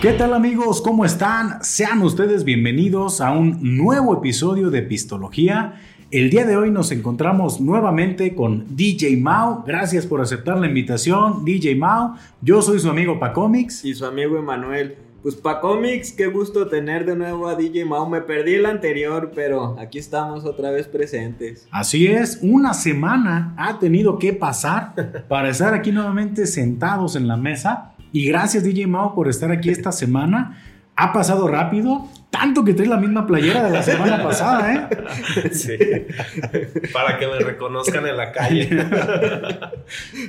¿Qué tal amigos? ¿Cómo están? Sean ustedes bienvenidos a un nuevo episodio de Pistología. El día de hoy nos encontramos nuevamente con DJ Mao. Gracias por aceptar la invitación, DJ Mao. Yo soy su amigo Pacomics. Y su amigo Emanuel. Pues Pacomics, qué gusto tener de nuevo a DJ Mao. Me perdí el anterior, pero aquí estamos otra vez presentes. Así es, una semana ha tenido que pasar para estar aquí nuevamente sentados en la mesa y gracias DJ Mao por estar aquí esta semana. Ha pasado rápido, tanto que traes la misma playera de la semana pasada, ¿eh? Sí. Para que me reconozcan en la calle.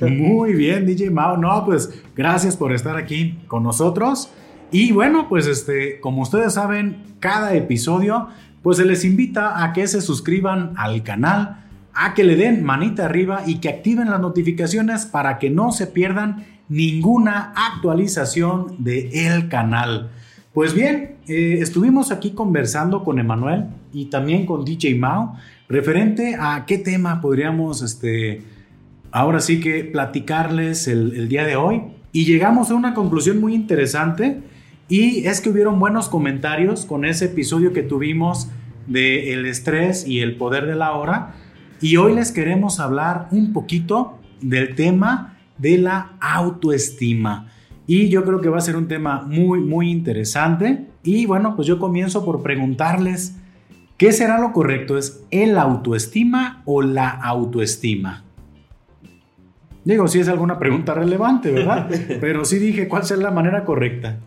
Muy bien, DJ Mao. No, pues gracias por estar aquí con nosotros. Y bueno, pues este, como ustedes saben, cada episodio, pues se les invita a que se suscriban al canal, a que le den manita arriba y que activen las notificaciones para que no se pierdan ninguna actualización de el canal. Pues bien, eh, estuvimos aquí conversando con Emanuel y también con DJ Mao referente a qué tema podríamos, este, ahora sí que platicarles el, día de hoy. Y llegamos a una conclusión muy interesante y es que hubieron buenos comentarios con ese episodio que tuvimos de el estrés y el poder de la hora. Y hoy les queremos hablar un poquito del tema de la autoestima. Y yo creo que va a ser un tema muy, muy interesante. Y bueno, pues yo comienzo por preguntarles, ¿qué será lo correcto? ¿Es el autoestima o la autoestima? Digo, si es alguna pregunta relevante, ¿verdad? Pero sí dije, ¿cuál será la manera correcta?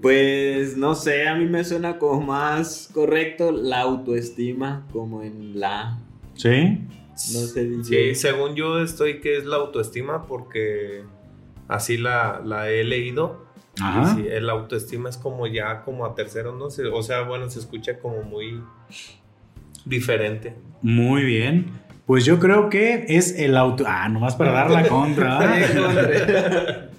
Pues no sé, a mí me suena como más correcto la autoestima, como en la. ¿Sí? No sé. Sí, según yo estoy que es la autoestima porque así la, he leído. Ajá. el autoestima es como ya como a tercero, no sé, o sea, bueno, se escucha como muy diferente. Muy bien. Pues yo creo que es el auto. Ah, nomás para dar la contra.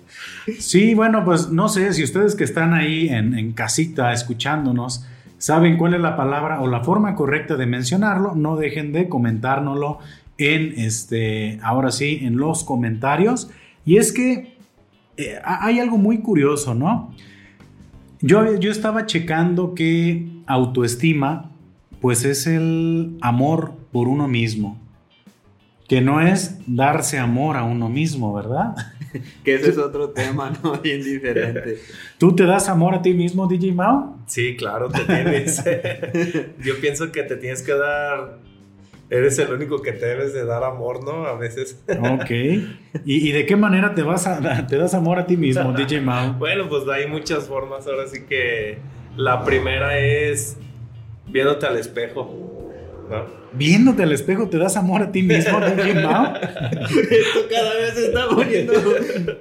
sí, bueno, pues no sé si ustedes que están ahí en, en casita escuchándonos saben cuál es la palabra o la forma correcta de mencionarlo, no dejen de comentárnoslo en este, ahora sí, en los comentarios. Y es que eh, hay algo muy curioso, ¿no? Yo, yo estaba checando que autoestima, pues es el amor por uno mismo, que no es darse amor a uno mismo, ¿verdad? que ese es otro tema, ¿no? Bien diferente. ¿Tú te das amor a ti mismo, DJ Mao? Sí, claro, te tienes. Yo pienso que te tienes que dar. Eres el único que te debes de dar amor, ¿no? A veces. Ok. ¿Y, de qué manera te, vas a, te das amor a ti mismo, DJ Mao? Bueno, pues hay muchas formas. Ahora sí que la primera es viéndote al espejo. Viéndote al espejo te das amor a ti mismo, DJ Mao. Esto cada vez se está poniendo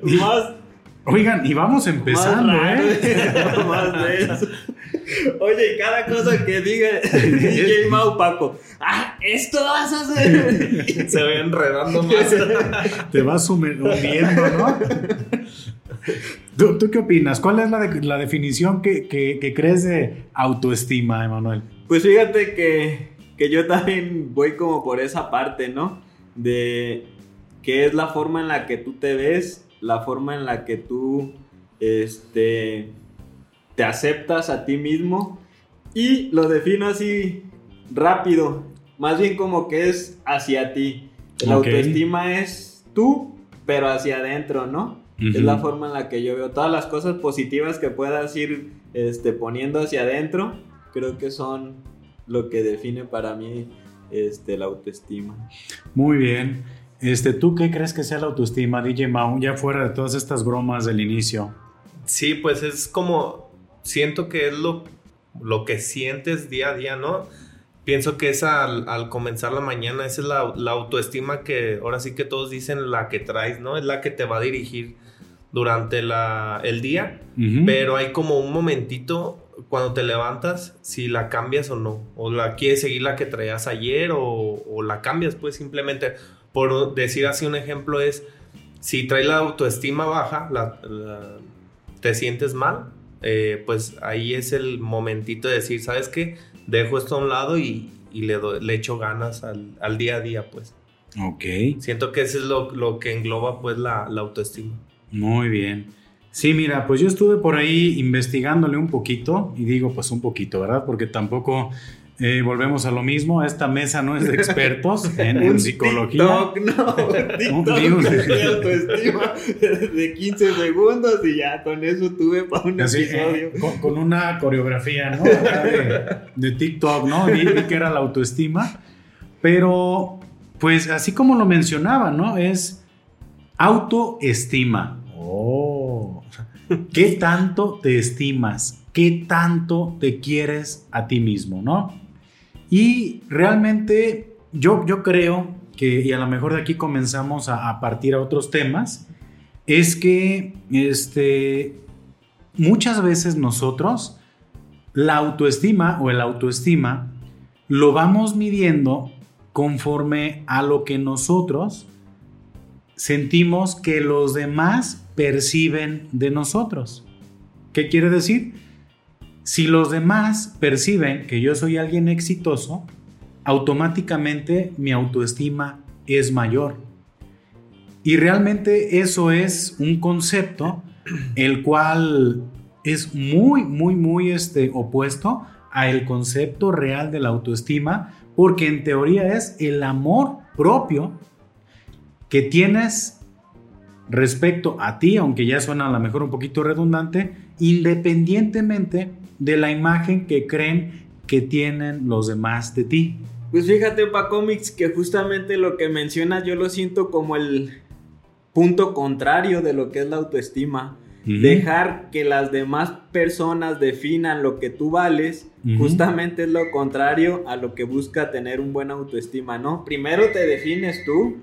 más. Oigan, y vamos empezando, ¿eh? Más de eso. Oye, y cada cosa que diga DJ Mau Paco, ¡ah! ¡Esto vas a hacer! Se va enredando más. Te vas hundiendo, ¿no? ¿Tú, qué opinas? ¿Cuál es la, la definición que, que, que crees de autoestima, Emanuel? Pues fíjate que que yo también voy como por esa parte, ¿no? De qué es la forma en la que tú te ves, la forma en la que tú este, te aceptas a ti mismo y lo defino así rápido, más bien como que es hacia ti. La autoestima es tú, pero hacia adentro, ¿no? Es la forma en la que yo veo todas las cosas positivas que puedas ir este, poniendo hacia adentro, creo que son lo que define para mí este, la autoestima. Muy bien. Este, ¿Tú qué crees que sea la autoestima, DJ Mau, ya fuera de todas estas bromas del inicio? Sí, pues es como, siento que es lo, lo que sientes día a día, ¿no? Pienso que es al, comenzar la mañana, esa es la, autoestima que ahora sí que todos dicen la que traes, ¿no? Es la que te va a dirigir durante la, el día, pero hay como un momentito cuando te levantas, si la cambias o no, o la quieres seguir la que traías ayer o, la cambias, pues simplemente, por decir así un ejemplo es, si traes la autoestima baja, te sientes mal, eh, pues ahí es el momentito de decir, ¿sabes qué? Dejo esto a un lado y, le, le echo ganas al, día a día, pues. Ok. Siento que eso es lo, que engloba pues la, la autoestima. Muy bien. Sí, mira, pues yo estuve por ahí investigándole un poquito, y digo pues un poquito, ¿verdad? Porque tampoco eh, volvemos a lo mismo, esta mesa no es de expertos en, psicología. TikTok, no, TikTok de autoestima de 15 segundos y ya con eso tuve para un episodio. Eh, con, una coreografía, ¿no? De, TikTok, ¿no? Vi, vi que era la autoestima, pero pues así como lo mencionaba, ¿no? Es autoestima. Oh, ¿qué tanto te estimas? ¿Qué tanto te quieres a ti mismo, no? Y realmente yo, yo creo que, y a lo mejor de aquí comenzamos a, partir a otros temas, es que este, muchas veces nosotros la autoestima o el autoestima lo vamos midiendo conforme a lo que nosotros sentimos que los demás perciben de nosotros. ¿Qué quiere decir? Si los demás perciben que yo soy alguien exitoso, automáticamente mi autoestima es mayor. Y realmente eso es un concepto el cual es muy, muy, muy este, opuesto a el concepto real de la autoestima, porque en teoría es el amor propio que tienes respecto a ti, aunque ya suena a lo mejor un poquito redundante, independientemente de la imagen que creen que tienen los demás de ti. Pues fíjate, Pa Comics, que justamente lo que mencionas yo lo siento como el punto contrario de lo que es la autoestima. Dejar que las demás personas definan lo que tú vales, justamente es lo contrario a lo que busca tener un buen autoestima, ¿no? Primero te defines tú.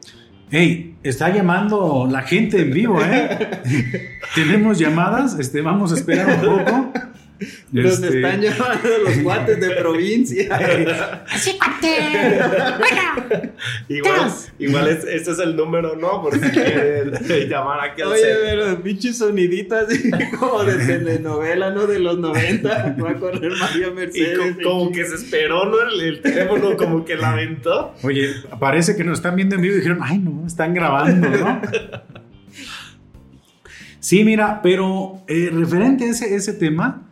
Hey, está llamando la gente en vivo, ¿eh? Tenemos llamadas, este, vamos a esperar un poco. Nos este, están llamando los guates de provincia. ¡Sí, cuate! igual, igual es, este es el número, ¿no? Porque quieren llamar aquí al Oye, pero pinche sonidito así como de telenovela, ¿no? De los 90. Va a correr María Mercedes. Y como, que se esperó, ¿no? El, teléfono como que la aventó. Oye, parece que nos están viendo en vivo y dijeron, ay, no, están grabando, ¿no? Sí, mira, pero eh, referente a ese, ese tema,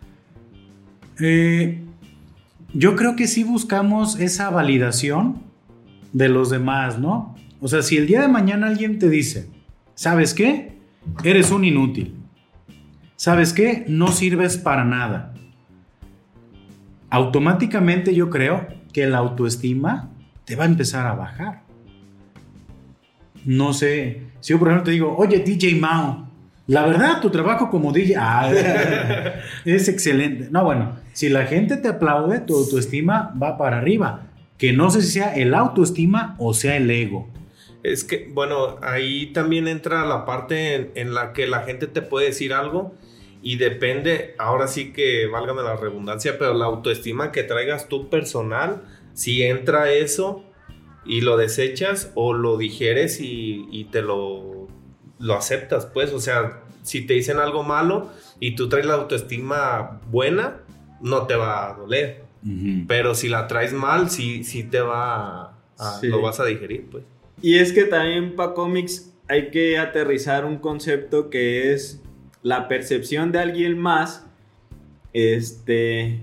eh, yo creo que sí buscamos esa validación de los demás, ¿no? O sea, si el día de mañana alguien te dice, ¿sabes qué? Eres un inútil. ¿Sabes qué? No sirves para nada. Automáticamente yo creo que la autoestima te va a empezar a bajar. No sé, si yo por ejemplo te digo, oye DJ Mao, la verdad, tu trabajo como DJ ah, es excelente. No, bueno, si la gente te aplaude, tu autoestima va para arriba. Que no sé si sea el autoestima o sea el ego. Es que, bueno, ahí también entra la parte en, la que la gente te puede decir algo y depende, ahora sí que válgame la redundancia, pero la autoestima que traigas tú personal, si entra eso y lo desechas o lo digieres y, y te lo lo aceptas, pues, o sea, si te dicen algo malo y tú traes la autoestima buena, no te va a doler. Pero si la traes mal, sí, sí te va a, lo vas a digerir, pues. Y es que también para cómics hay que aterrizar un concepto que es la percepción de alguien más. Este.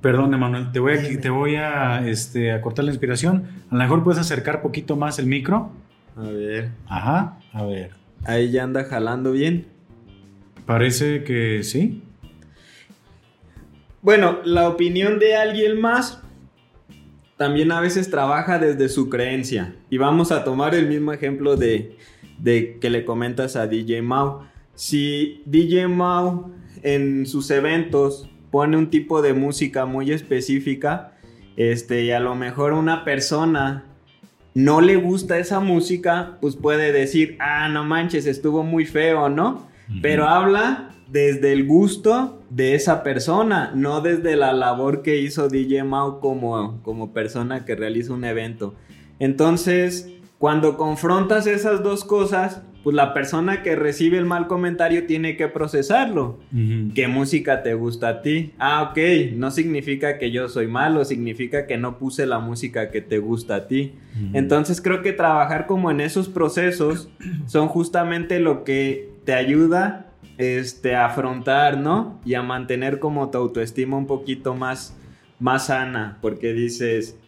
Perdón, Emanuel, te voy a, te voy a, este, a cortar la inspiración. A lo mejor puedes acercar poquito más el micro. A ver. Ajá, a ver. Ahí ya anda jalando bien. Parece que sí. Bueno, la opinión de alguien más también a veces trabaja desde su creencia. Y vamos a tomar el mismo ejemplo de, de que le comentas a DJ Mau. Si DJ Mau en sus eventos pone un tipo de música muy específica, este, y a lo mejor una persona no le gusta esa música, pues puede decir, ah, no manches, estuvo muy feo, ¿no? Pero habla desde el gusto de esa persona, no desde la labor que hizo DJ Mau como, como persona que realiza un evento. Entonces, cuando confrontas esas dos cosas, pues la persona que recibe el mal comentario tiene que procesarlo. ¿Qué música te gusta a ti? Ah, ok, no significa que yo soy malo, significa que no puse la música que te gusta a ti. Entonces creo que trabajar como en esos procesos son justamente lo que te ayuda este, afrontar, ¿no? Y a mantener como tu autoestima un poquito más, más sana, porque dices,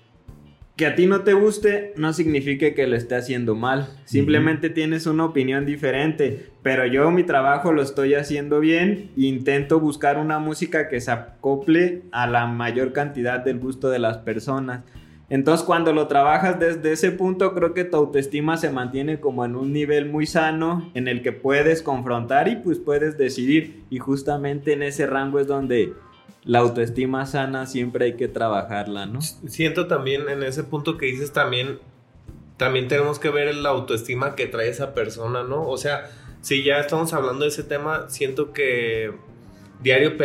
que a ti no te guste no significa que lo esté haciendo mal. Simplemente tienes una opinión diferente. Pero yo mi trabajo lo estoy haciendo bien. E intento buscar una música que se acople a la mayor cantidad del gusto de las personas. Entonces cuando lo trabajas desde ese punto creo que tu autoestima se mantiene como en un nivel muy sano en el que puedes confrontar y pues puedes decidir. Y justamente en ese rango es donde la autoestima sana siempre hay que trabajarla, ¿no? Siento también en ese punto que dices también, también tenemos que ver la autoestima que trae esa persona, ¿no? O sea, si ya estamos hablando de ese tema, siento que diario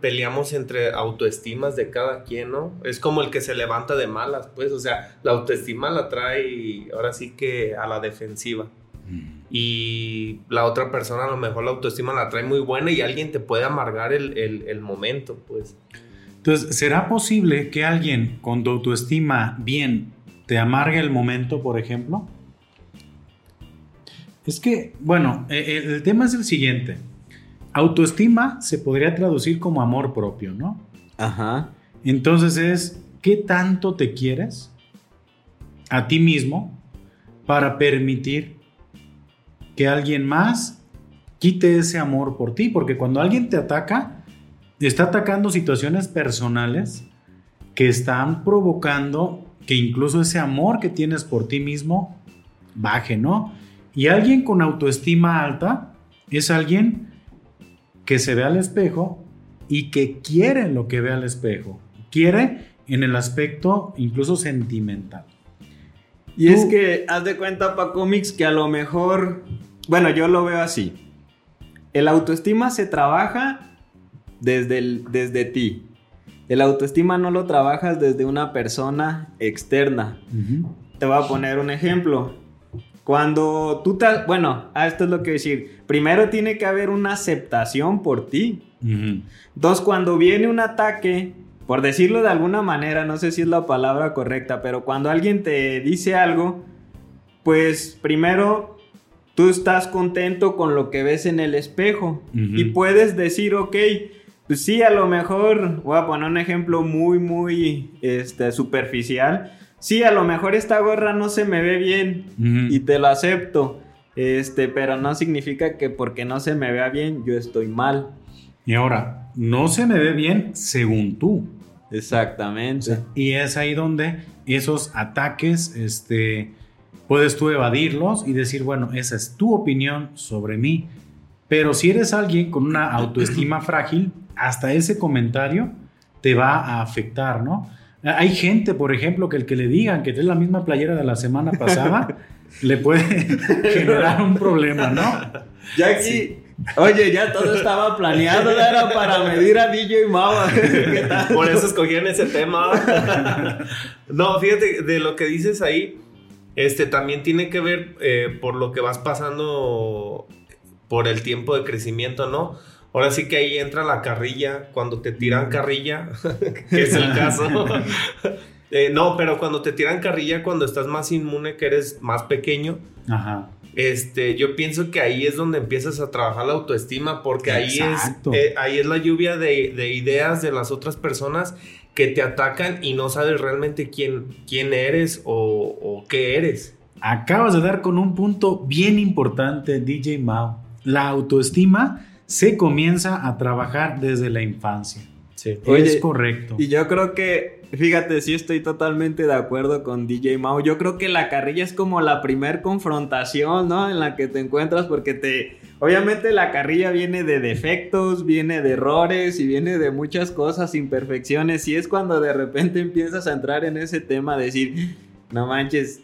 peleamos entre autoestimas de cada quien, ¿no? Es como el que se levanta de malas, pues, o sea, la autoestima la trae ahora sí que a la defensiva y la otra persona a lo mejor la autoestima la trae muy buena y alguien te puede amargar el, momento, pues. Entonces, ¿será posible que alguien con tu autoestima bien te amargue el momento, por ejemplo? Es que, bueno, e, e, el, tema es el siguiente. Autoestima se podría traducir como amor propio, ¿no? Ajá. Entonces es, ¿qué tanto te quieres a ti mismo para permitir que alguien más quite ese amor por ti, porque cuando alguien te ataca, está atacando situaciones personales que están provocando que incluso ese amor que tienes por ti mismo baje, ¿no? Y alguien con autoestima alta es alguien que se ve al espejo y que quiere lo que ve al espejo. Quiere en el aspecto incluso sentimental. Y es que haz de cuenta, para cómics, que a lo mejor bueno, yo lo veo así. El autoestima se trabaja desde, el, desde ti. El autoestima no lo trabajas desde una persona externa. Te voy a poner un ejemplo. Cuando tú te... Bueno, esto es lo que decir. Primero tiene que haber una aceptación por ti. Dos, cuando viene un ataque, por decirlo de alguna manera, no sé si es la palabra correcta, pero cuando alguien te dice algo, pues primero tú estás contento con lo que ves en el espejo y puedes decir, ok, pues sí, a lo mejor, voy a poner un ejemplo muy, muy este, superficial. Sí, a lo mejor esta gorra no se me ve bien y te lo acepto. Este, pero no significa que porque no se me vea bien yo estoy mal. Y ahora, no se me ve bien según tú. Exactamente. y es ahí donde esos ataques, este, Puedes tú evadirlos y decir, bueno, esa es tu opinión sobre mí. Pero si eres alguien con una autoestima frágil, hasta ese comentario te va a afectar, ¿no? Hay gente, por ejemplo, que el que le digan que es la misma playera de la semana pasada, le puede generar un problema, ¿no? Ya aquí, oye, ya todo estaba planeado, era para medir a DJ Mao. Por eso escogieron ese tema. no, fíjate, de lo que dices ahí, este también tiene que ver eh, por lo que vas pasando por el tiempo de crecimiento, ¿no? Ahora sí que ahí entra la carrilla, cuando te tiran carrilla, que es el caso. Eh, no, pero cuando te tiran carrilla, cuando estás más inmune, que eres más pequeño, Ajá. Este, yo pienso que ahí es donde empiezas a trabajar la autoestima, porque ahí es, eh, ahí es la lluvia de, de, ideas de las otras personas que te atacan y no sabes realmente quién, quién eres o, qué eres. Acabas de dar con un punto bien importante, DJ Mao. La autoestima se comienza a trabajar desde la infancia. Sí. es correcto. Y yo creo que, fíjate, sí estoy totalmente de acuerdo con DJ Mao. Yo creo que la carrilla es como la primer confrontación, ¿no? En la que te encuentras porque te, Obviamente la carrilla viene de defectos, viene de errores y viene de muchas cosas, imperfecciones. Y es cuando de repente empiezas a entrar en ese tema, decir, no manches,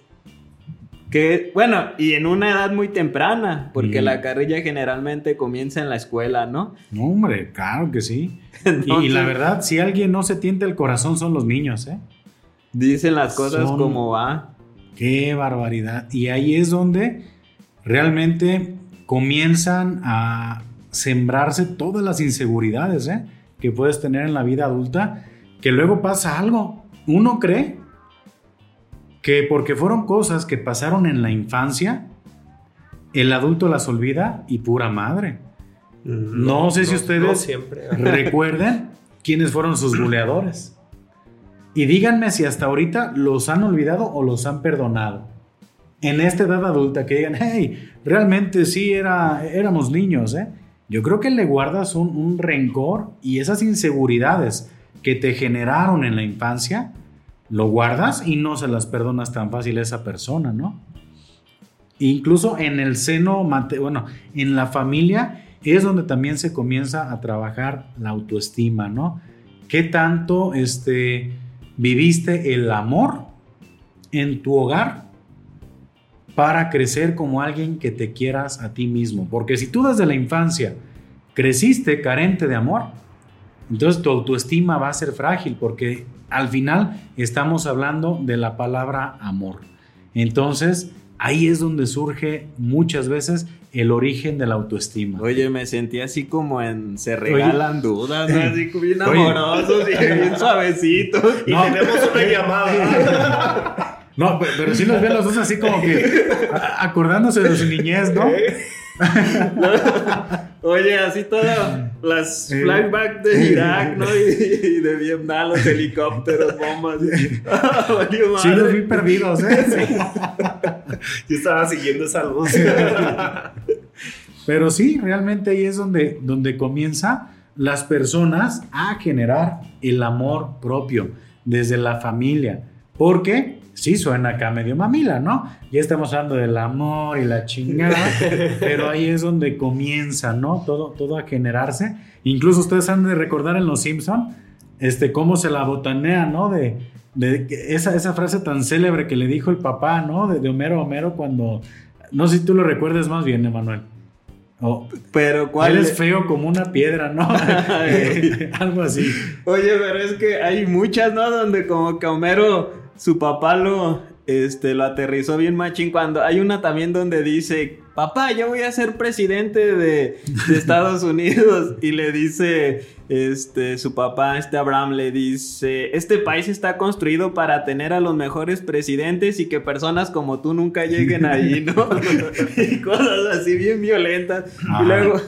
que, bueno, y en una edad muy temprana, porque la carrilla generalmente comienza en la escuela, ¿no? No, hombre, claro que sí. y la verdad, si alguien no se tiente el corazón son los niños, ¿eh? Dicen las cosas como va. Qué barbaridad. Y ahí es donde realmente comienzan a sembrarse todas las inseguridades ¿eh? que puedes tener en la vida adulta, que luego pasa algo. Uno cree que porque fueron cosas que pasaron en la infancia, el adulto las olvida y pura madre. No, sé si ustedes siempre. recuerden quiénes fueron sus buleadores. Y díganme si hasta ahorita los han olvidado o los han perdonado. En esta edad adulta, que digan, hey, realmente sí era, éramos niños, ¿eh? Yo creo que le guardas un, un rencor y esas inseguridades que te generaron en la infancia, lo guardas y no se las perdonas tan fácil a esa persona, ¿no? Incluso en el seno, bueno, en la familia es donde también se comienza a trabajar la autoestima, ¿no? ¿Qué tanto este, viviste el amor en tu hogar para crecer como alguien que te quieras a ti mismo? Porque si tú desde la infancia creciste carente de amor, entonces tu autoestima va a ser frágil porque al final estamos hablando de la palabra amor. Entonces, ahí es donde surge muchas veces el origen de la autoestima. Oye, me sentí así como en se regalan dudas, así como bien amorosos y bien suavecitos. Y tenemos una llamada. No, pero, sí nos ven los dos así como que acordándose de su niñez, ¿no? Oye, así todas las flashbacks de Irak, ¿no? Y, de Vietnam, los helicópteros, bombas. sí, los vi perdidos, ¿eh? Yo estaba siguiendo esa luz. Pero sí, realmente ahí es donde, donde comienza las personas a generar el amor propio desde la familia. Porque sí suena acá medio mamila, ¿no? Ya estamos hablando del amor y la chingada, pero ahí es donde comienza, ¿no? Todo, todo a generarse. Incluso ustedes han de recordar en Los Simpson, este, cómo se la botanea, ¿no? De, de esa, esa frase tan célebre que le dijo el papá, ¿no? De, de Homero Homero cuando, no sé si tú lo recuerdes más bien, Emanuel. Oh, pero cuál eres feo como una piedra, ¿no? Algo así. Oye, pero es que hay muchas, ¿no? Donde como que Homero su papá lo, este, lo aterrizó bien machín cuando hay una también donde dice, papá, yo voy a ser presidente de, Estados Unidos y le dice, este, su papá, este Abraham, le dice, este país está construido para tener a los mejores presidentes y que personas como tú nunca lleguen ahí, ¿no? y cosas así bien violentas. Y luego,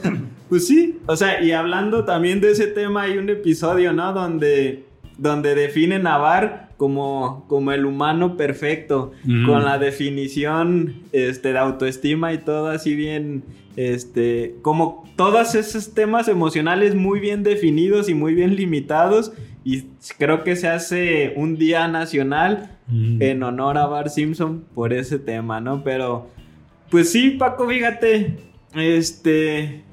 pues sí, o sea, y hablando también de ese tema, hay un episodio, ¿no? Donde, donde definen a Bar como, como el humano perfecto, con la definición este, de autoestima y todo así bien, este, como todos esos temas emocionales muy bien definidos y muy bien limitados. Y creo que se hace un día nacional en honor a Bar Simpson por ese tema, ¿no? Pero, pues sí, Paco, fíjate, este,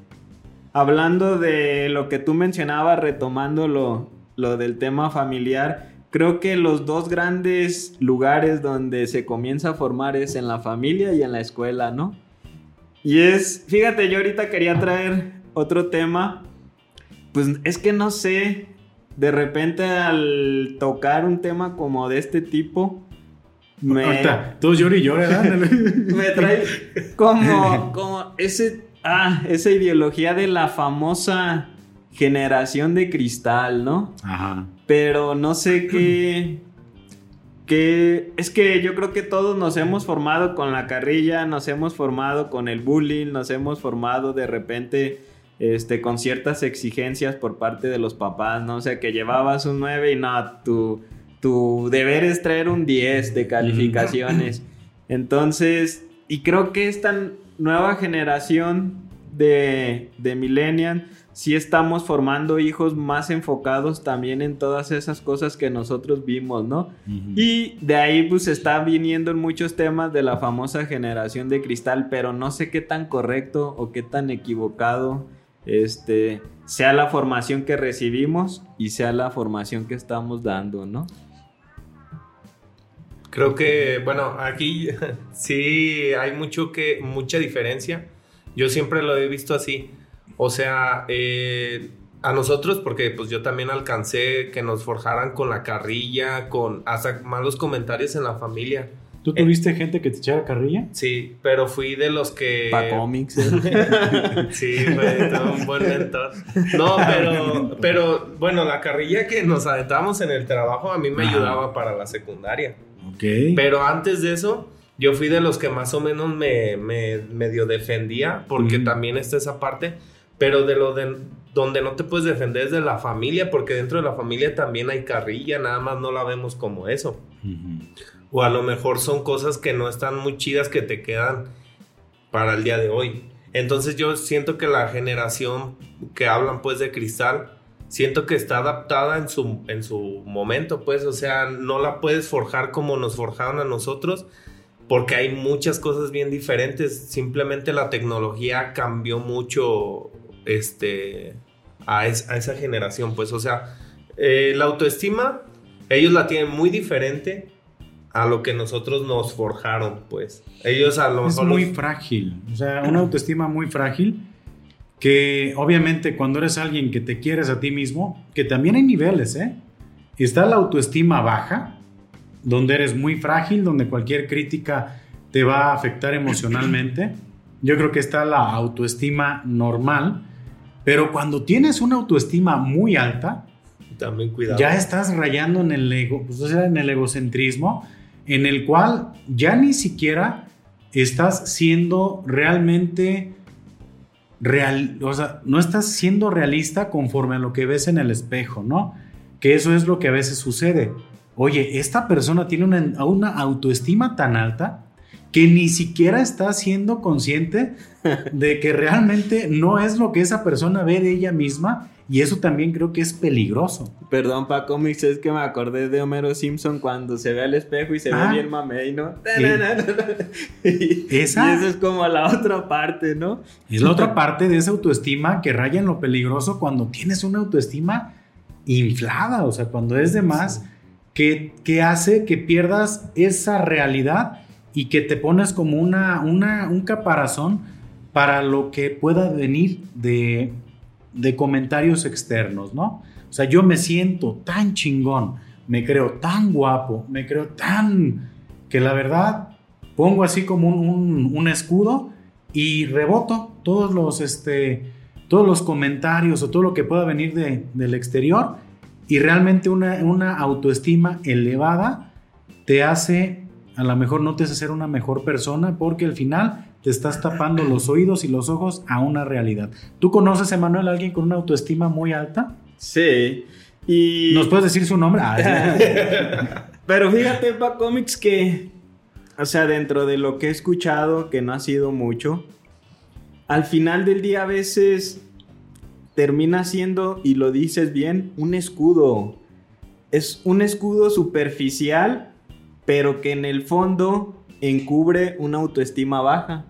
hablando de lo que tú mencionabas, retomando lo, lo del tema familiar, creo que los dos grandes lugares donde se comienza a formar es en la familia y en la escuela, ¿no? Y es, fíjate, yo ahorita quería traer otro tema, pues es que no sé, de repente al tocar un tema como de este tipo, me... Ahorita, todos lloran y lloran, me trae como, como ese, ah, esa ideología de la famosa generación de cristal, ¿no? Ajá. Pero no sé qué. Es que yo creo que todos nos hemos formado con la carrilla, nos hemos formado con el bullying, nos hemos formado de repente. Este, con ciertas exigencias por parte de los papás, ¿no? O sea, que llevabas un 9 y no, tu, tu deber es traer un 10 de calificaciones. Entonces, y creo que esta nueva generación de, de millennials si estamos formando hijos más enfocados también en todas esas cosas que nosotros vimos, ¿no? Y de ahí pues está viniendo muchos temas de la famosa generación de cristal, pero no sé qué tan correcto o qué tan equivocado este sea la formación que recibimos y sea la formación que estamos dando, ¿no? Creo que, bueno, aquí sí hay mucho que, mucha diferencia. Yo siempre lo he visto así o sea, eh, a nosotros, porque pues yo también alcancé que nos forjaran con la carrilla, con hasta malos comentarios en la familia. ¿Tú tuviste gente que te echara carrilla? Sí, pero fui de los que. Pa' cómics. sí, fue un buen mentor. No, pero, pero bueno, la carrilla que nos aventábamos en el trabajo a mí me ayudaba para la secundaria. Ok. Pero antes de eso, yo fui de los que más o menos me, me medio defendía, porque también está esa parte pero de lo de donde no te puedes defender es de la familia, porque dentro de la familia también hay carrilla, nada más no la vemos como eso. O a lo mejor son cosas que no están muy chidas que te quedan para el día de hoy. Entonces yo siento que la generación que hablan pues de cristal, siento que está adaptada en su, en su momento, pues, o sea, no la puedes forjar como nos forjaron a nosotros, porque hay muchas cosas bien diferentes. Simplemente la tecnología cambió mucho este, a, esa generación, pues, o sea, eh, la autoestima, ellos la tienen muy diferente a lo que nosotros nos forjaron, pues. Ellos a lo Es muy frágil, o sea, una autoestima muy frágil que obviamente cuando eres alguien que te quieres a ti mismo, que también hay niveles, ¿eh? Está la autoestima baja, donde eres muy frágil, donde cualquier crítica te va a afectar emocionalmente. Yo creo que está la autoestima normal, pero cuando tienes una autoestima muy alta, también cuidado. Ya estás rayando en el ego, pues, en el egocentrismo, en el cual ya ni siquiera estás siendo realmente real, o sea, no estás siendo realista conforme a lo que ves en el espejo, ¿no? Que eso es lo que a veces sucede. Oye, esta persona tiene una, una autoestima tan alta que ni siquiera está siendo consciente de que realmente no es lo que esa persona ve de ella misma y eso también creo que es peligroso. Perdón, para cómics, es que me acordé de Homero Simpson cuando se ve al espejo y se ve ah. bien mamey, ¿no? y, ¿Esa? eso es como la otra parte, ¿no? Es la otra parte de esa autoestima que raya en lo peligroso cuando tienes una autoestima inflada, o sea, cuando es de más, que, que hace que pierdas esa realidad y que te pones como una, una, un caparazón para lo que pueda venir de, de comentarios externos, ¿no? O sea, yo me siento tan chingón, me creo tan guapo, me creo tan que la verdad pongo así como un, escudo y reboto todos los, este, todos los comentarios o todo lo que pueda venir de, del exterior y realmente una, una autoestima elevada te hace a lo mejor no te hace ser una mejor persona porque al final te estás tapando los oídos y los ojos a una realidad. ¿Tú conoces, Emanuel, a alguien con una autoestima muy alta? Sí. Y... ¿Nos puedes decir su nombre? Ah, Pero fíjate, Pa Comics, que, o sea, dentro de lo que he escuchado, que no ha sido mucho, al final del día a veces termina siendo, y lo dices bien, un escudo. Es un escudo superficial pero que en el fondo encubre una autoestima baja.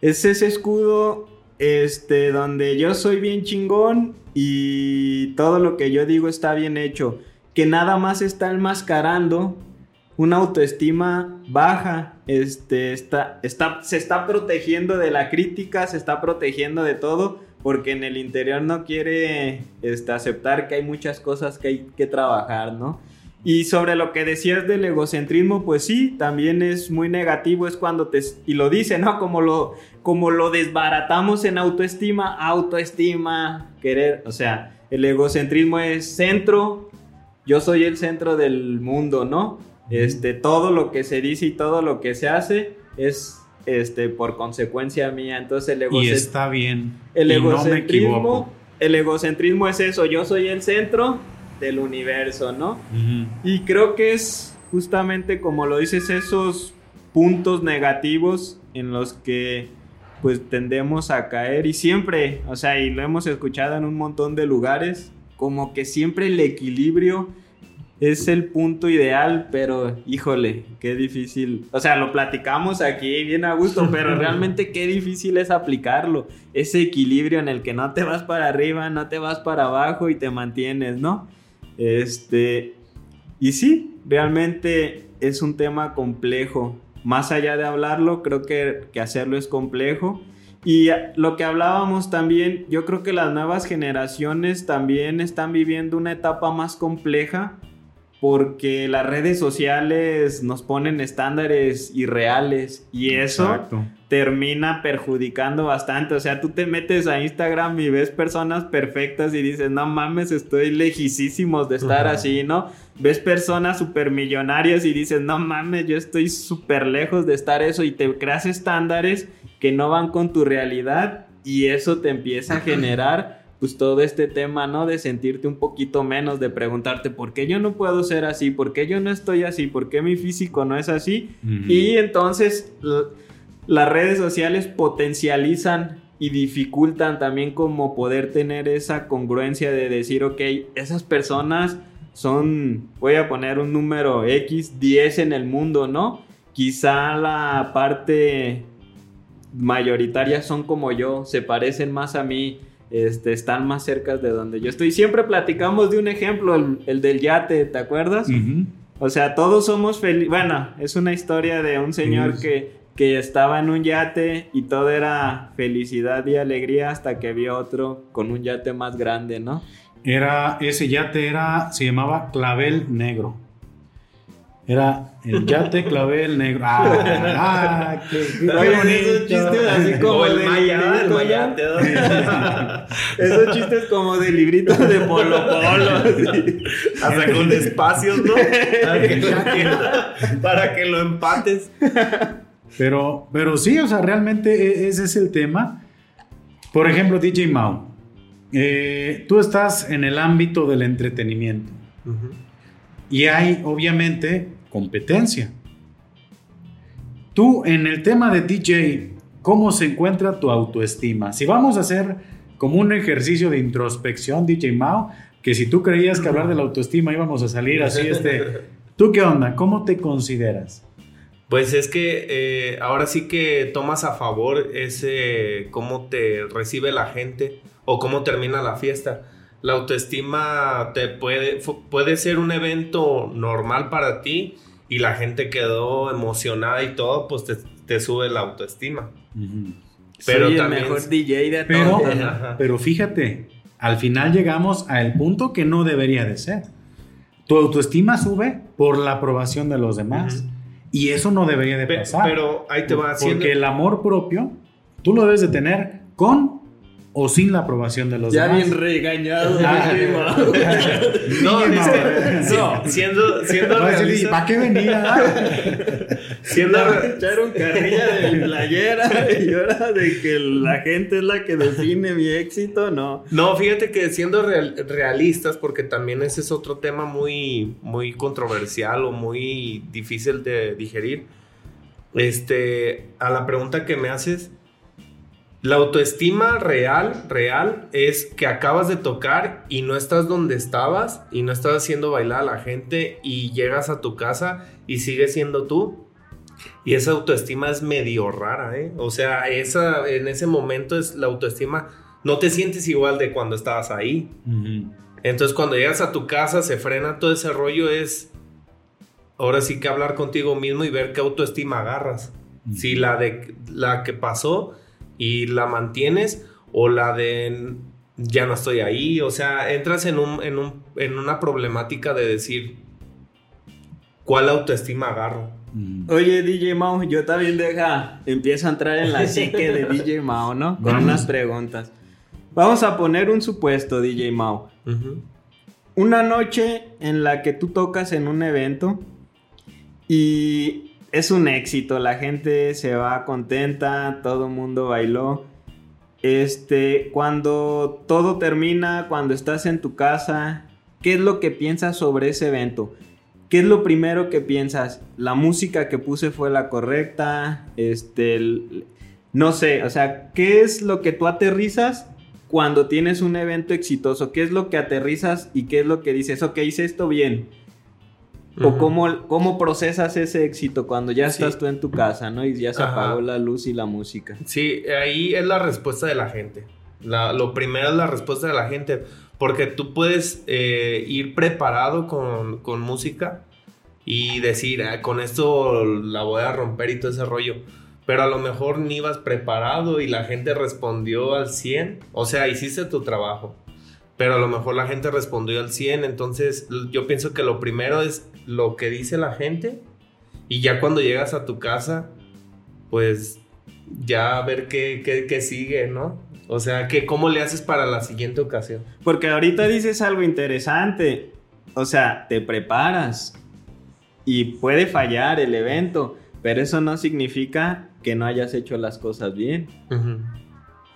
Es ese escudo este donde yo soy bien chingón y todo lo que yo digo está bien hecho, que nada más está enmascarando una autoestima baja, este está, está se está protegiendo de la crítica, se está protegiendo de todo porque en el interior no quiere este, aceptar que hay muchas cosas que hay que trabajar, ¿no? Y sobre lo que decías del egocentrismo, pues sí, también es muy negativo, es cuando te... Y lo dice, ¿no? Como lo, como lo desbaratamos en autoestima, autoestima, querer, o sea, el egocentrismo es centro, yo soy el centro del mundo, ¿no? Este, todo lo que se dice y todo lo que se hace es este, por consecuencia mía. Entonces el egocentrismo... Y está bien. El egocentrismo, el egocentrismo es eso, yo soy el centro del universo, ¿no? Y creo que es justamente como lo dices, esos puntos negativos en los que pues tendemos a caer y siempre, o sea, y lo hemos escuchado en un montón de lugares, como que siempre el equilibrio es el punto ideal, pero híjole, qué difícil. O sea, lo platicamos aquí bien a gusto, pero realmente qué difícil es aplicarlo. Ese equilibrio en el que no te vas para arriba, no te vas para abajo y te mantienes, ¿no? Este, y sí, realmente es un tema complejo. Más allá de hablarlo, creo que, que hacerlo es complejo. Y lo que hablábamos también, yo creo que las nuevas generaciones también están viviendo una etapa más compleja porque las redes sociales nos ponen estándares irreales y eso termina perjudicando bastante. O sea, tú te metes a Instagram y ves personas perfectas y dices, no mames, estoy lejísimos de estar así, ¿no? Ves personas súper millonarias y dices, no mames, yo estoy súper lejos de estar eso y te creas estándares que no van con tu realidad y eso te empieza a generar pues todo este tema, ¿no? De sentirte un poquito menos, de preguntarte por qué yo no puedo ser así, por qué yo no estoy así, por qué mi físico no es así. Y entonces las redes sociales potencializan y dificultan también como poder tener esa congruencia de decir, ok, esas personas son, voy a poner un número X, 10 en el mundo, ¿no? Quizá la parte mayoritaria son como yo, se parecen más a mí, este, están más cerca de donde yo estoy. Siempre platicamos de un ejemplo, el, del yate, ¿te acuerdas? O sea, todos somos felices. Bueno, es una historia de un señor que, que estaba en un yate y todo era felicidad y alegría hasta que vio otro con un yate más grande, ¿no? Era, ese yate era, se llamaba Clavel Negro. Era el yate clavel negro. ¡Ah! qué, qué Esos chistes así como el de maya, el mayate. Esos chistes como de librito de polo polo. así. Hasta con espacios, ¿no? Para que, para que lo empates. Pero, pero sí, o sea, realmente e- ese es el tema. Por ejemplo, DJ Mao. eh, tú estás en el ámbito del entretenimiento. Y hay, obviamente, competencia. Tú, en el tema de DJ, ¿cómo se encuentra tu autoestima? Si vamos a hacer como un ejercicio de introspección, DJ Mao, que si tú creías que hablar de la autoestima íbamos a salir así, este, ¿tú qué onda? ¿Cómo te consideras? Pues es que eh, ahora sí que tomas a favor ese cómo te recibe la gente o cómo termina la fiesta. La autoestima te puede, puede ser un evento normal para ti y la gente quedó emocionada y todo, pues te, te sube la autoestima. Pero Soy el también- mejor DJ de Pero, pero fíjate, al final llegamos al punto que no debería de ser. Tu autoestima sube por la aprobación de los demás. Y eso no debería de Pe- pasar. Pero ahí te va haciendo. Porque el amor propio, tú lo debes de tener con o sin la aprobación de los Ya demás. bien regañado. Ah. No, que- Mao. sí, siendo, siendo realista- ¿para qué venía? siendo, Echaron carrilla de mi playera y ahora de que la gente es la que define mi éxito, no. No, fíjate que siendo real- realistas, porque también ese es otro tema muy, muy controversial o muy difícil de digerir. Este, a la pregunta que me haces, la autoestima real, real, es que acabas de tocar y no estás donde estabas y no estás haciendo bailar a la gente y llegas a tu casa y sigues siendo tú. Y esa autoestima es medio rara, ¿eh? O sea, esa, en ese momento es la autoestima no te sientes igual de cuando estabas ahí. Entonces cuando llegas a tu casa se frena todo ese rollo es ahora sí que hablar contigo mismo y ver qué autoestima agarras. Si la de la que pasó y la mantienes o la de ya no estoy ahí, o sea, entras en un, en un en una problemática de decir cuál autoestima agarro. Oye, DJ Mao, yo también deja, empiezo a entrar en la psique de DJ Mao, ¿no? Con Vamos. unas preguntas. Vamos a poner un supuesto, DJ Mao. Una noche en la que tú tocas en un evento y es un éxito, la gente se va contenta, todo mundo bailó. Este, cuando todo termina, cuando estás en tu casa, ¿qué es lo que piensas sobre ese evento? ¿Qué es lo primero que piensas? ¿La música que puse fue la correcta? Este, el- no sé, o sea, ¿qué es lo que tú aterrizas cuando tienes un evento exitoso? ¿Qué es lo que aterrizas y qué es lo que dices? Ok, hice esto bien. O cómo, cómo procesas ese éxito cuando ya Sí. estás tú en tu casa, ¿no? Y ya se Ajá. apagó la luz y la música. Sí, ahí es la respuesta de la gente. La- lo primero es la respuesta de la gente. Porque tú puedes eh, ir preparado con, con música y decir, "Ah, con esto la voy a romper y todo ese rollo. Pero a lo mejor ni ibas preparado y la gente respondió al 100. O sea, hiciste tu trabajo. Pero a lo mejor la gente respondió al 100. Entonces yo pienso que lo primero es lo que dice la gente. Y ya cuando llegas a tu casa, pues ya a ver qué, qué, qué sigue, ¿no? O sea, que cómo le haces para la siguiente ocasión. Porque ahorita dices algo interesante. O sea, te preparas y puede fallar el evento, pero eso no significa que no hayas hecho las cosas bien.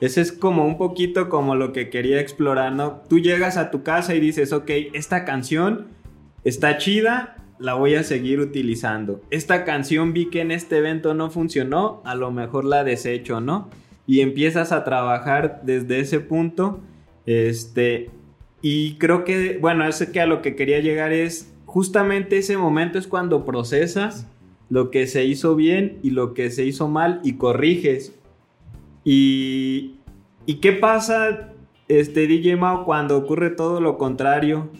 Ese es como un poquito como lo que quería explorar, ¿no? Tú llegas a tu casa y dices, ok, esta canción está chida, la voy a seguir utilizando. Esta canción vi que en este evento no funcionó, a lo mejor la desecho, ¿no? Y empiezas a trabajar desde ese punto, este, y creo que, bueno, es que a lo que quería llegar es, justamente ese momento es cuando procesas lo que se hizo bien y lo que se hizo mal y corriges. Y, ¿y qué pasa, este DJ Mao, cuando ocurre todo lo contrario?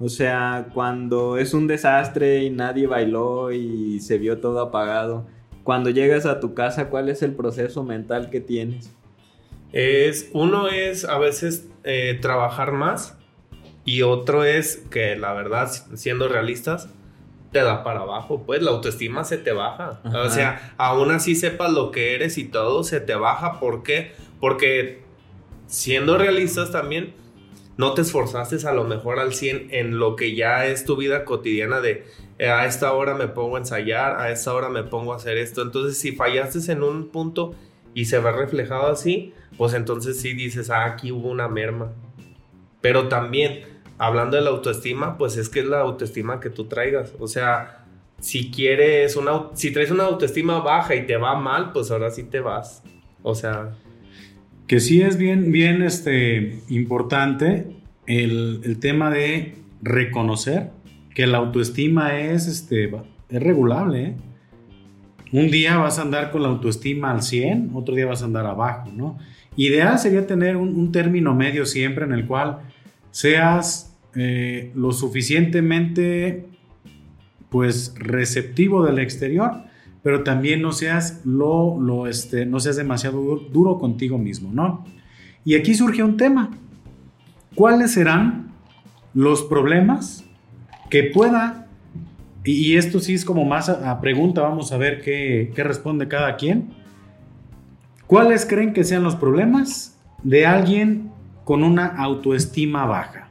O sea, cuando es un desastre y nadie bailó y se vio todo apagado. Cuando llegas a tu casa, ¿cuál es el proceso mental que tienes? Es, uno es a veces eh, trabajar más y otro es que la verdad, siendo realistas, te da para abajo, pues la autoestima se te baja. O sea, aún así sepas lo que eres y todo se te baja. ¿Por qué? Porque siendo realistas también, no te esforzaste a lo mejor al 100 en lo que ya es tu vida cotidiana de eh, a esta hora me pongo a ensayar, a esta hora me pongo a hacer esto. Entonces, si fallaste en un punto y se ve reflejado así, pues entonces sí dices, ah, aquí hubo una merma. Pero también, hablando de la autoestima, pues es que es la autoestima que tú traigas. O sea, si quieres una, si traes una autoestima baja y te va mal, pues ahora sí te vas. O sea, que sí es bien, bien este, importante el, tema de reconocer que la autoestima es, este, es regulable. ¿eh? Un día vas a andar con la autoestima al 100, otro día vas a andar abajo, ¿no? Ideal sería tener un, término medio siempre en el cual seas eh, lo suficientemente pues receptivo del exterior pero también no seas, lo, lo, este, no seas demasiado duro, contigo mismo, ¿no? Y aquí surge un tema. ¿Cuáles serán los problemas que pueda, y, esto sí es como más a, pregunta, vamos a ver qué, qué responde cada quien, ¿cuáles creen que sean los problemas de alguien con una autoestima baja?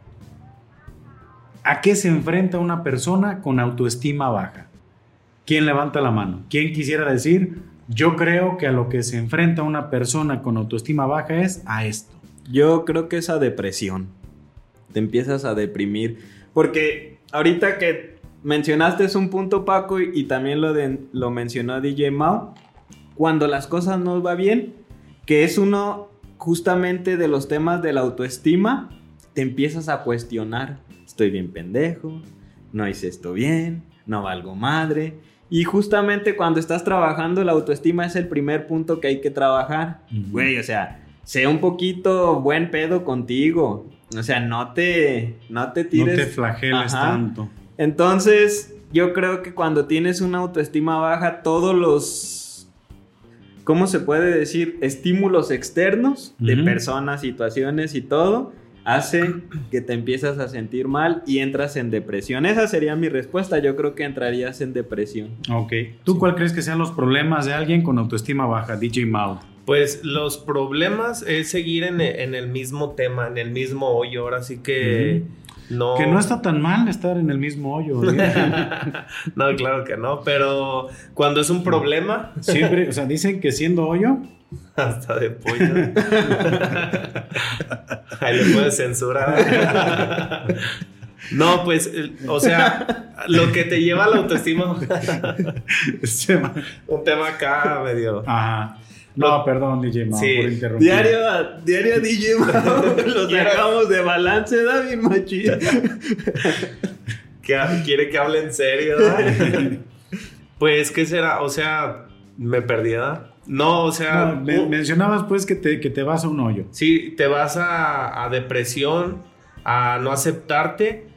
¿A qué se enfrenta una persona con autoestima baja? ¿Quién levanta la mano? ¿Quién quisiera decir, yo creo que a lo que se enfrenta una persona con autoestima baja es a esto? Yo creo que es a depresión. Te empiezas a deprimir. Porque ahorita que mencionaste es un punto, Paco, y, también lo, lo mencionó DJ Mao, cuando las cosas no va bien, que es uno justamente de los temas de la autoestima, te empiezas a cuestionar. Estoy bien pendejo, no hice esto bien, no valgo madre. Y justamente cuando estás trabajando, la autoestima es el primer punto que hay que trabajar. Güey, o sea, sea un poquito buen pedo contigo. O sea, no te, no te tires. No te flageles tanto. Entonces, yo creo que cuando tienes una autoestima baja, todos los. ¿Cómo se puede decir? Estímulos externos de personas, situaciones y todo hace que te empiezas a sentir mal y entras en depresión. Esa sería mi respuesta. Yo creo que entrarías en depresión. Ok. ¿Tú cuál crees que sean los problemas de alguien con autoestima baja, DJ Maud? Pues los problemas es seguir en, el mismo tema, en el mismo hoyo. Ahora sí que... No. Que no está tan mal estar en el mismo hoyo. ¿eh? no, claro que no, pero cuando es un problema. Siempre, o sea, dicen que siendo hoyo, Hasta de pollo. Ahí le puedes censurar. No, pues, o sea, lo que te lleva a la autoestima. un tema acá medio. Ajá. No, perdón, DJ Mao, por interrumpir. Diario, diario DJ Mao, lo sacamos de balance, David Machi. Quiere que hable en serio, Pues, ¿qué será? O sea, me perdí, ¿verdad? No, o sea. mencionabas pues que te, que te vas a un hoyo. Sí, te vas a, depresión, a no aceptarte.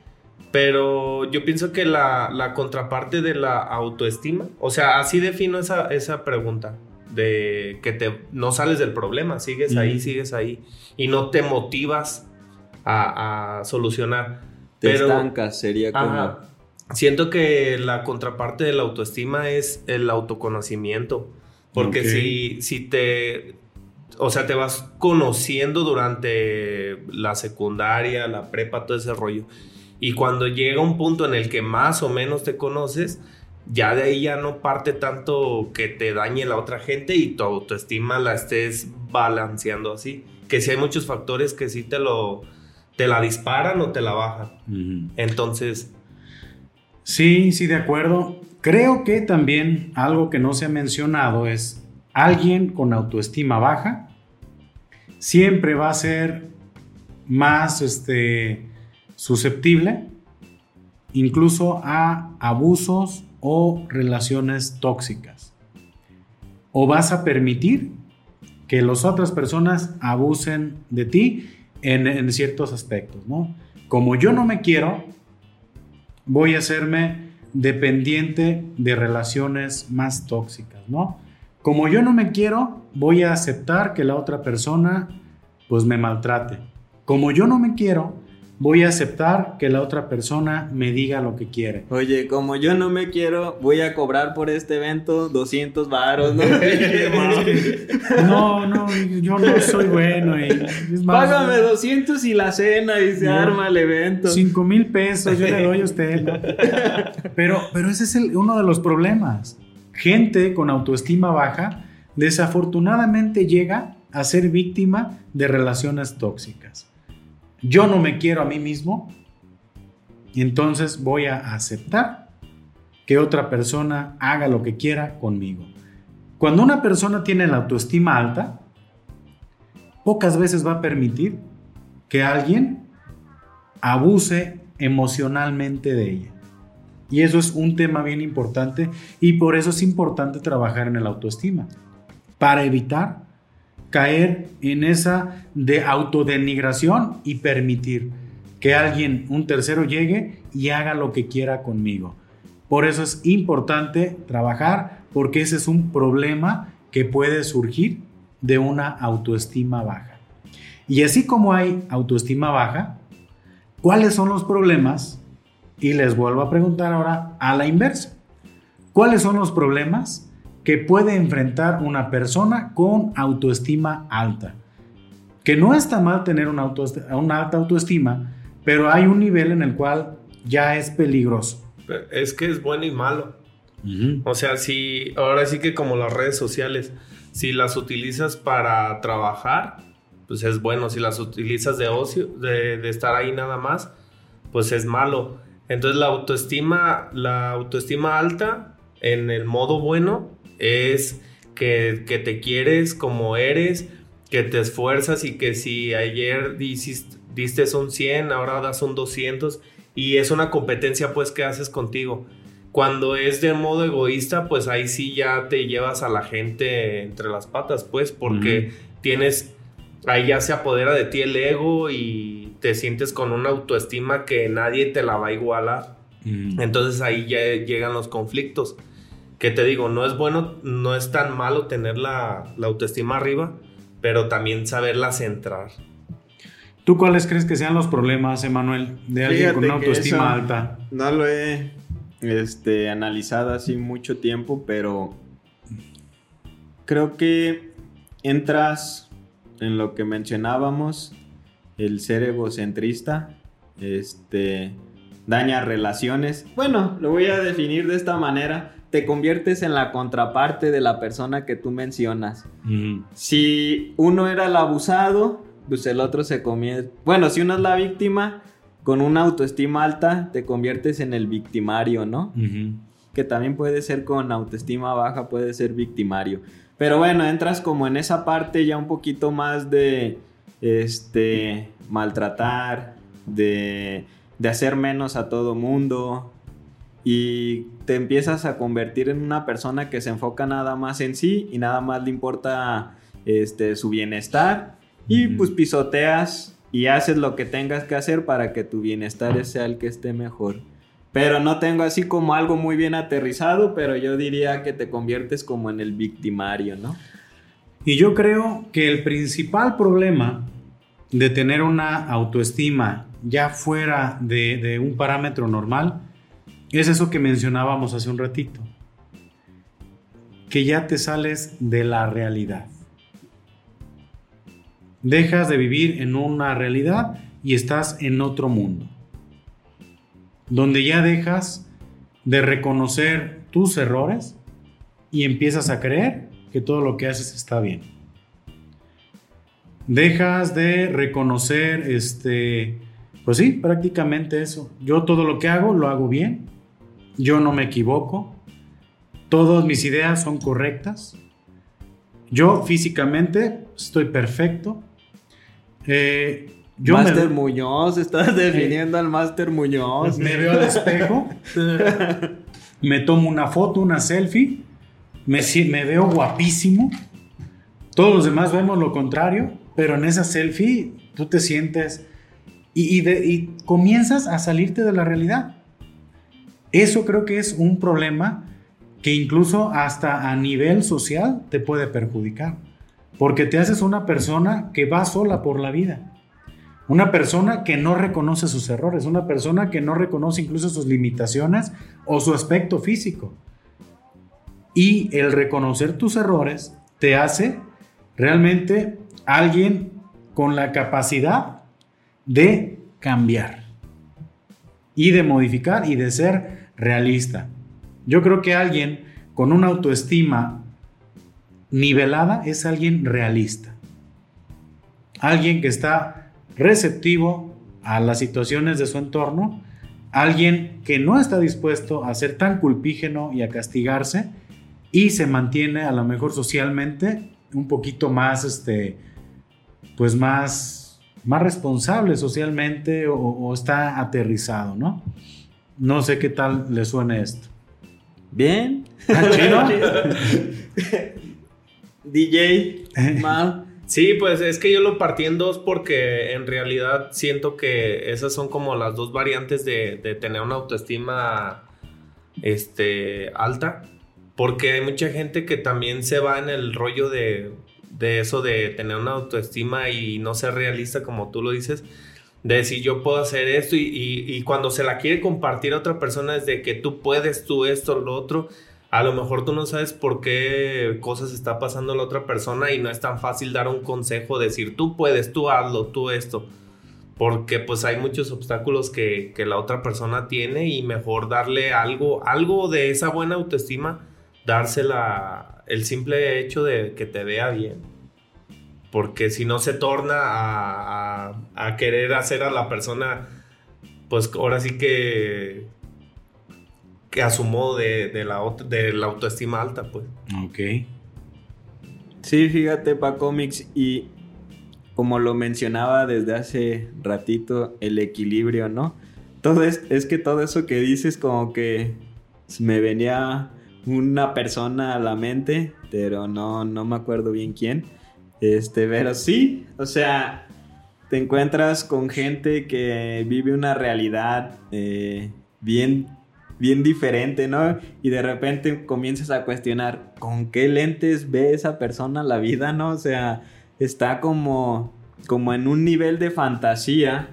Pero yo pienso que la, contraparte de la autoestima, o sea, así defino esa, esa pregunta, de que te, no sales del problema, sigues ahí, sigues ahí, y no te motivas a, solucionar. Te estancas, sería como... siento que la contraparte de la autoestima es el autoconocimiento. Porque si, si te, o sea, te vas conociendo durante la secundaria, la prepa, todo ese rollo. Y cuando llega un punto en el que más o menos te conoces, ya de ahí ya no parte tanto que te dañe la otra gente y tu autoestima la estés balanceando así. Que si hay muchos factores que sí te lo te la disparan o te la bajan. Entonces. Sí, sí, de acuerdo. Creo que también algo que no se ha mencionado es alguien con autoestima baja siempre va a ser más este, susceptible incluso a abusos o relaciones tóxicas. O vas a permitir que las otras personas abusen de ti en, ciertos aspectos, ¿no? Como yo no me quiero, voy a hacerme dependiente de relaciones más tóxicas, ¿no? Como yo no me quiero, voy a aceptar que la otra persona pues me maltrate. Como yo no me quiero, voy a aceptar que la otra persona me diga lo que quiere. Oye, como yo no me quiero, voy a cobrar por este evento 200 varos, ¿no? no, no, yo no soy bueno. Y Págame 200 y la cena y se arma el evento. 5 mil pesos yo le doy a usted. Pero, pero ese es uno de los problemas. Gente con autoestima baja desafortunadamente llega a ser víctima de relaciones tóxicas yo no me quiero a mí mismo, entonces voy a aceptar que otra persona haga lo que quiera conmigo. Cuando una persona tiene la autoestima alta, pocas veces va a permitir que alguien abuse emocionalmente de ella. Y eso es un tema bien importante y por eso es importante trabajar en el autoestima, para evitar caer en esa de autodenigración y permitir que alguien, un tercero, llegue y haga lo que quiera conmigo. Por eso es importante trabajar porque ese es un problema que puede surgir de una autoestima baja. Y así como hay autoestima baja, ¿cuáles son los problemas? Y les vuelvo a preguntar ahora a la inversa. ¿Cuáles son los problemas que puede enfrentar una persona con autoestima alta. Que no está mal tener una, alta autoestima, pero hay un nivel en el cual ya es peligroso. Es que es bueno y malo. O sea, si ahora sí que como las redes sociales, si las utilizas para trabajar, pues es bueno. Si las utilizas de ocio, de, de estar ahí nada más, pues es malo. Entonces la autoestima, la autoestima alta en el modo bueno es que, te quieres como eres, que te esfuerzas y que si ayer diste un 100, ahora das un 200 y es una competencia pues que haces contigo. Cuando es de modo egoísta, pues ahí sí ya te llevas a la gente entre las patas, pues, porque tienes, ahí ya se apodera de ti el ego y te sientes con una autoestima que nadie te la va a igualar. Entonces ahí ya llegan los conflictos que te digo, no es bueno, no es tan malo tener la, autoestima arriba, pero también saberla centrar. ¿Tú cuáles crees que sean los problemas, Emanuel, de alguien con una autoestima alta? No lo he este, analizado así mucho tiempo, pero creo que entras en lo que mencionábamos, el ser egocentrista, este, daña relaciones. Bueno, lo voy a definir de esta manera te conviertes en la contraparte de la persona que tú mencionas. Si uno era el abusado, pues el otro se convierte... Bueno, si uno es la víctima, con una autoestima alta, te conviertes en el victimario, ¿no? Que también puede ser con autoestima baja, puede ser victimario. Pero bueno, entras como en esa parte ya un poquito más de, este, maltratar, de, de hacer menos a todo mundo, y te empiezas a convertir en una persona que se enfoca nada más en sí y nada más le importa este, su bienestar y pues pisoteas y haces lo que tengas que hacer para que tu bienestar sea el que esté mejor. Pero no tengo así como algo muy bien aterrizado, pero yo diría que te conviertes como en el victimario, ¿no? Y yo creo que el principal problema de tener una autoestima ya fuera de, de un parámetro normal es eso que mencionábamos hace un ratito, que ya te sales de la realidad. Dejas de vivir en una realidad y estás en otro mundo, donde ya dejas de reconocer tus errores y empiezas a creer que todo lo que haces está bien. Dejas de reconocer, este, pues sí, prácticamente eso. Yo todo lo que hago lo hago bien. Yo no me equivoco. Todas mis ideas son correctas. Yo físicamente estoy perfecto. Eh, yo Master Muñoz, estás definiendo al Master Muñoz. Me veo al espejo, me tomo una foto, una selfie, me, me veo guapísimo. Todos los demás vemos lo contrario, pero en esa selfie tú te sientes y, y comienzas a salirte de la realidad. Eso creo que es un problema que incluso hasta a nivel social te puede perjudicar, porque te haces una persona que va sola por la vida, una persona que no reconoce sus errores, una persona que no reconoce incluso sus limitaciones o su aspecto físico. Y el reconocer tus errores te hace realmente alguien con la capacidad de cambiar y de modificar y de ser realista. Yo creo que alguien con una autoestima nivelada es alguien realista. Alguien que está receptivo a las situaciones de su entorno. Alguien que no está dispuesto a ser tan culpígeno y a castigarse y se mantiene a lo mejor socialmente un poquito más, este, pues más, más responsable socialmente o, o está aterrizado, ¿no? No sé qué tal le suene esto. Bien. ¿Ah, DJ, mal. Sí, pues es que yo lo partí en dos porque en realidad siento que esas son como las dos variantes de, tener una autoestima este, alta. Porque hay mucha gente que también se va en el rollo de, de eso de tener una autoestima y no ser realista como tú lo dices de decir yo puedo hacer esto y, cuando se la quiere compartir a otra persona es de que tú puedes, tú esto, lo otro, a lo mejor tú no sabes por qué cosas está pasando a la otra persona y no es tan fácil dar un consejo, decir tú puedes, tú hazlo, tú esto, porque pues hay muchos obstáculos que, que la otra persona tiene y mejor darle algo, algo de esa buena autoestima, dársela el simple hecho de que te vea bien porque si no se torna a, querer hacer a la persona, pues ahora sí que, que a su modo de, la, de la autoestima alta, pues. Ok. Sí, fíjate, pa cómics y como lo mencionaba desde hace ratito, el equilibrio, ¿no? Todo es, es que todo eso que dices como que me venía una persona a la mente, pero no, no me acuerdo bien quién este, pero sí, o sea, te encuentras con gente que vive una realidad eh, bien, bien diferente, ¿no? Y de repente comienzas a cuestionar con qué lentes ve esa persona la vida, ¿no? O sea, está como, como en un nivel de fantasía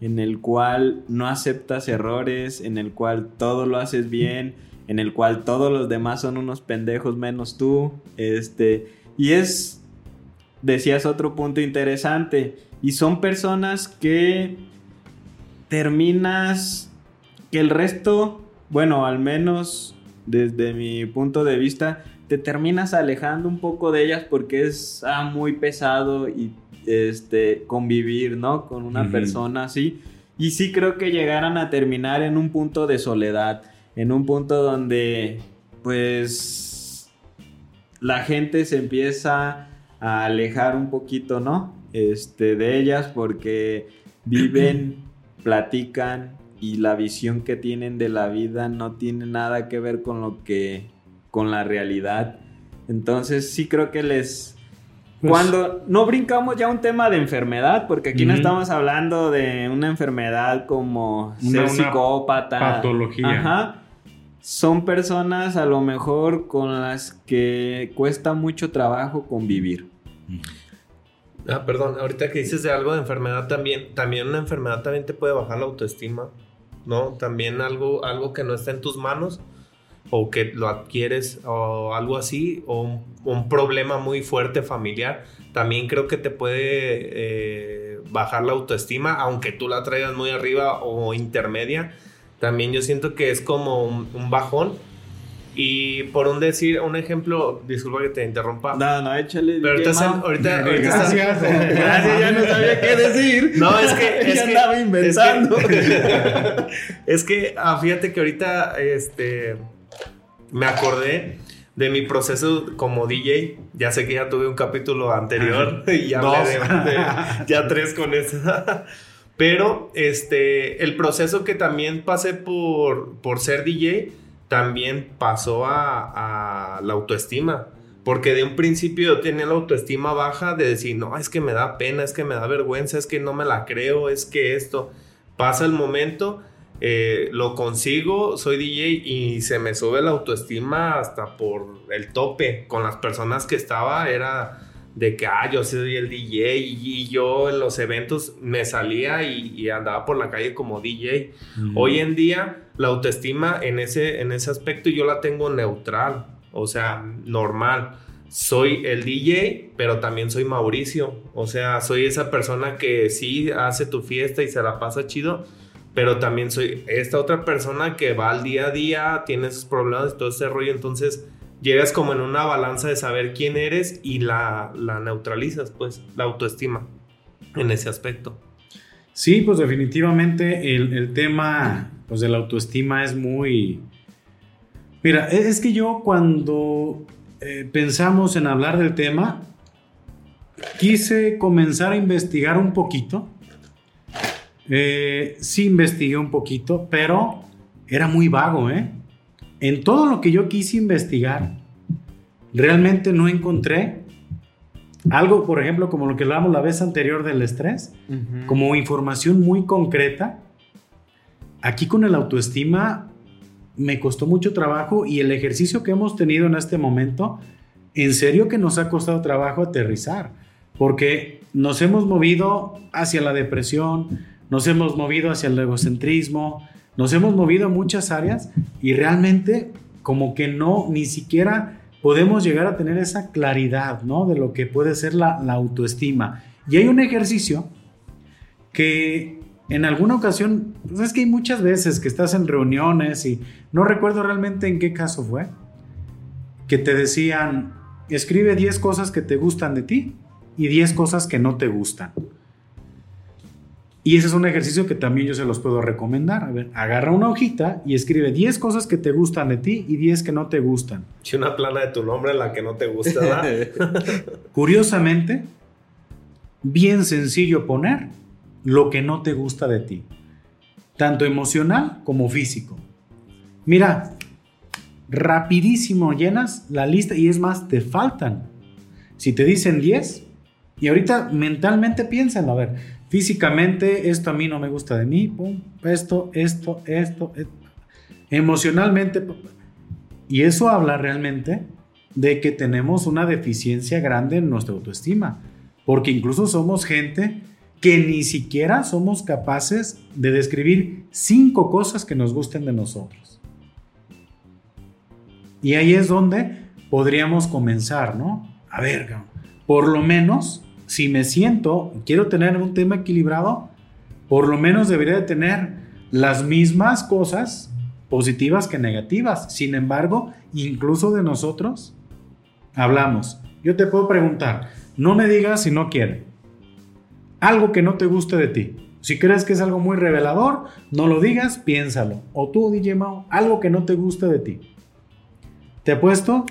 en el cual no aceptas errores, en el cual todo lo haces bien, en el cual todos los demás son unos pendejos menos tú, este, y es decías otro punto interesante. Y son personas que terminas que el resto, bueno, al menos desde mi punto de vista, te terminas alejando un poco de ellas porque es ah, muy pesado y este convivir, ¿no? Con una persona así. Y sí creo que llegaran a terminar en un punto de soledad, en un punto donde pues la gente se empieza a alejar un poquito, ¿no? Este, de ellas porque viven, platican y la visión que tienen de la vida no tiene nada que ver con lo que, con la realidad. Entonces sí creo que les... Pues Cuando no brincamos ya un tema de enfermedad, porque aquí no estamos hablando de una enfermedad como ser psicópata. Patología. Ajá son personas a lo mejor con las que cuesta mucho trabajo convivir. Ah, perdón, ahorita que dices de algo de enfermedad también, también una enfermedad también te puede bajar la autoestima, ¿no? También algo, algo que no está en tus manos o que lo adquieres o algo así, o un, problema muy fuerte familiar, también creo que te puede eh, bajar la autoestima, aunque tú la traigas muy arriba o intermedia, también yo siento que es como un, bajón. Y por un decir, un ejemplo, disculpa que te interrumpa. No, no, échale. Pero ahorita, ahorita, gracias, gracias, ya no sabía qué decir. No, es que. ya andaba inventando. Es que, ah, fíjate que ahorita, este. Me acordé de mi proceso como DJ. Ya sé que ya tuve un capítulo anterior y ya hablé de, ya tres con eso. Pero este, el proceso que también pasé por, por ser DJ también pasó a, la autoestima. Porque de un principio yo tenía la autoestima baja de decir, no, es que me da pena, es que me da vergüenza, es que no me la creo, es que esto. Pasa el momento eh, lo consigo, soy DJ y se me sube la autoestima hasta por el tope. Con las personas que estaba era de que, ah, yo soy el DJ y, yo en los eventos me salía y, andaba por la calle como DJ. Hoy en día la autoestima en ese, en ese aspecto yo la tengo neutral, o sea, normal. Soy el DJ, pero también soy Mauricio. O sea, soy esa persona que sí hace tu fiesta y se la pasa chido, pero también soy esta otra persona que va al día a día, tiene sus problemas y todo ese rollo, entonces llegas como en una balanza de saber quién eres y la, la neutralizas, pues, la autoestima en ese aspecto. Sí, pues definitivamente el, tema pues, de la autoestima es muy... Mira, e, es que yo cuando eh, pensamos en hablar del tema, quise comenzar a investigar un poquito eh, sí investigué un poquito, pero era muy vago, ¿eh? En todo lo que yo quise investigar, realmente no encontré algo, por ejemplo, como lo que hablamos la vez anterior del estrés, como información muy concreta. Aquí con el autoestima me costó mucho trabajo y el ejercicio que hemos tenido en este momento, en serio que nos ha costado trabajo aterrizar, porque nos hemos movido hacia la depresión, nos hemos movido hacia el egocentrismo, nos hemos movido a muchas áreas y realmente como que no, ni siquiera podemos llegar a tener esa claridad, ¿no? De lo que puede ser la, autoestima. Y hay un ejercicio que en alguna ocasión, pues es que hay muchas veces que estás en reuniones y no recuerdo realmente en qué caso fue, que te decían, escribe 10 cosas que te gustan de ti y 10 cosas que no te gustan. Y ese es un ejercicio que también yo se los puedo recomendar. A ver, agarra una hojita y escribe 10 cosas que te gustan de ti y 10 que no te gustan. Y una plana de tu nombre la que no te gusta. Curiosamente, bien sencillo poner lo que no te gusta de ti, tanto emocional como físico. Mira, rapidísimo llenas la lista y es más, te faltan. Si te dicen 10, y ahorita mentalmente piénsenlo, a ver, Físicamente, esto a mí no me gusta de mí, esto, esto, esto, emocionalmente. Y eso habla realmente de que tenemos una deficiencia grande en nuestra autoestima, porque incluso somos gente que ni siquiera somos capaces de describir cinco cosas que nos gusten de nosotros. Y ahí es donde podríamos comenzar, ¿no? A ver, por lo menos si me siento, quiero tener un tema equilibrado, por lo menos debería de tener las mismas cosas positivas que negativas. Sin embargo, incluso de nosotros hablamos. Yo te puedo preguntar, no me digas si no quiere. Algo que no te guste de ti. Si crees que es algo muy revelador, no lo digas, piénsalo. O tú, DJ Mao, algo que no te guste de ti. Te apuesto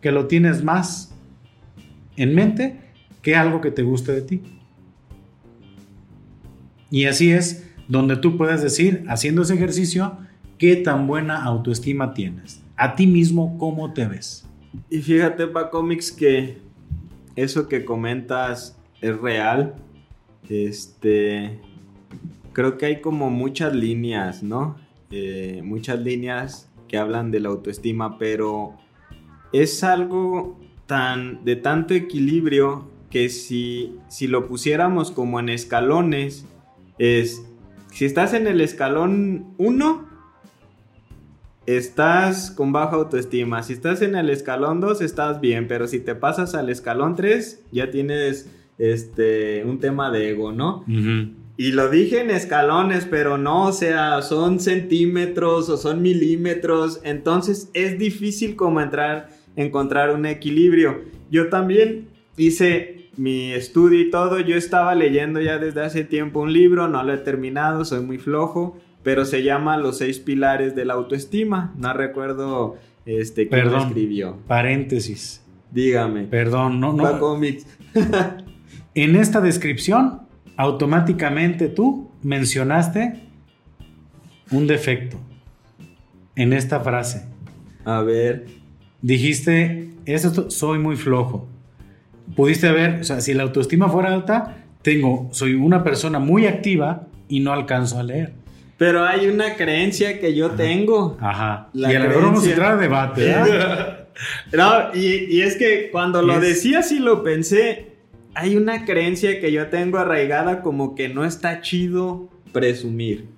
que lo tienes más en mente que algo que te guste de ti. Y así es donde tú puedes decir, haciendo ese ejercicio, qué tan buena autoestima tienes. A ti mismo, cómo te ves. Y fíjate, Pa Comics, que eso que comentas es real. Este. Creo que hay como muchas líneas, ¿no? Eh, muchas líneas que hablan de la autoestima, pero es algo tan de tanto equilibrio que si, si lo pusiéramos como en escalones, es, si estás en el escalón 1, estás con baja autoestima. Si estás en el escalón 2, estás bien, pero si te pasas al escalón 3, ya tienes este, un tema de ego, ¿no? Y lo dije en escalones, pero no, o sea, son centímetros o son milímetros. Entonces es difícil como entrar, encontrar un equilibrio. Yo también hice mi estudio y todo. Yo estaba leyendo ya desde hace tiempo un libro, no lo he terminado, soy muy flojo, pero se llama Los seis pilares de la autoestima. No recuerdo este quién lo Perdón. escribió. Paréntesis. Dígame. Perdón, no, no. cómics. En esta descripción, automáticamente tú mencionaste un defecto en esta frase. A ver. Dijiste, eso soy muy flojo. Pudiste ver, o sea, si la autoestima fuera alta, tengo, soy una persona muy activa y no alcanzo a leer. Pero hay una creencia que yo tengo. Ajá. La y a lo mejor vamos a entrar a debate. ¿verdad? No, y, y es que cuando lo Es- decía sí lo pensé. Hay una creencia que yo tengo arraigada como que no está chido presumir.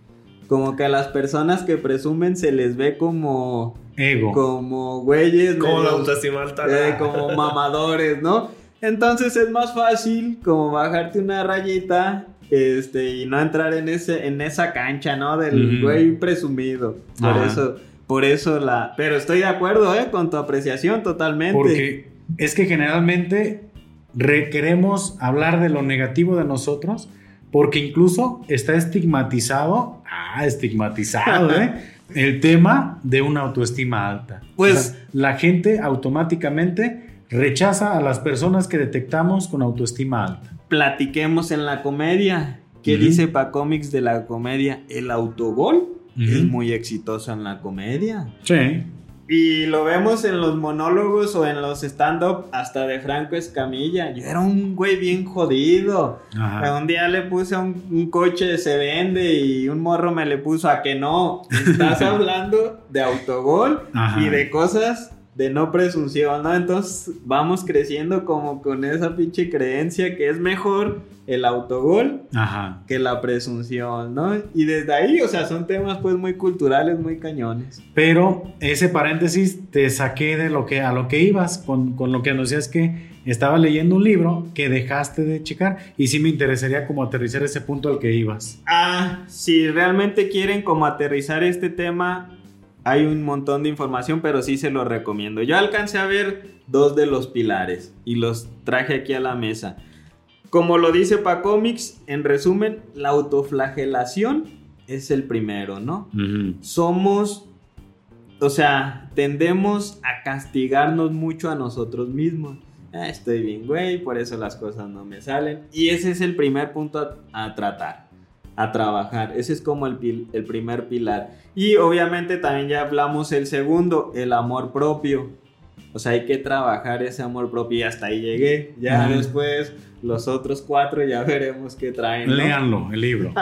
Como que a las personas que presumen se les ve como Ego. como güeyes, Como la autoestima alta. eh, como mamadores, ¿no? Entonces es más fácil como bajarte una rayita este y no entrar en ese en esa cancha, ¿no? Del güey presumido. Por Ajá. eso por eso la pero estoy de acuerdo, ¿eh? con tu apreciación totalmente. Porque es que generalmente re- queremos hablar de lo negativo de nosotros, porque incluso está estigmatizado, ah, estigmatizado, ¿eh? El tema de una autoestima alta. Pues- O sea, la gente automáticamente rechaza a las personas que detectamos con autoestima alta. platiquemos en la comedia. ¿Qué dice pa cómics de la comedia? El autogol es Ujú. muy exitoso en la comedia. Sí. Y lo vemos en los monólogos o en los stand-up hasta de Franco Escamilla. Yo era un güey bien jodido. Ajá. Un día le puse un, un coche se vende y un morro me le puso a que no. Estás hablando de autogol Ajá. y de cosas de no presunción, ¿no? Entonces vamos creciendo como con esa pinche creencia que es mejor el autogol Ajá. que la presunción, ¿no? Y desde ahí, o sea, son temas pues muy culturales, muy cañones. Pero ese paréntesis te saqué de lo que a lo que ibas con, con lo que decías que estaba leyendo un libro que dejaste de checar y sí me interesaría como aterrizar ese punto al que ibas. Ah, si realmente quieren como aterrizar este tema, hay un montón de información, pero sí se lo recomiendo. Yo alcancé a ver dos de los pilares y los traje aquí a la mesa. Como lo dice Pacomics, en resumen, la autoflagelación es el primero, ¿no? Somos, o sea, tendemos a castigarnos mucho a nosotros mismos. Ah, estoy bien, güey, por eso las cosas no me salen. Y ese es el primer punto a, a tratar, a trabajar. Ese es como el, el primer pilar. Y obviamente también ya hablamos el segundo, el amor propio. O sea, hay que trabajar ese amor propio y hasta ahí llegué. Ya después los otros cuatro ya veremos qué traen. ¿no? Léanlo, el libro.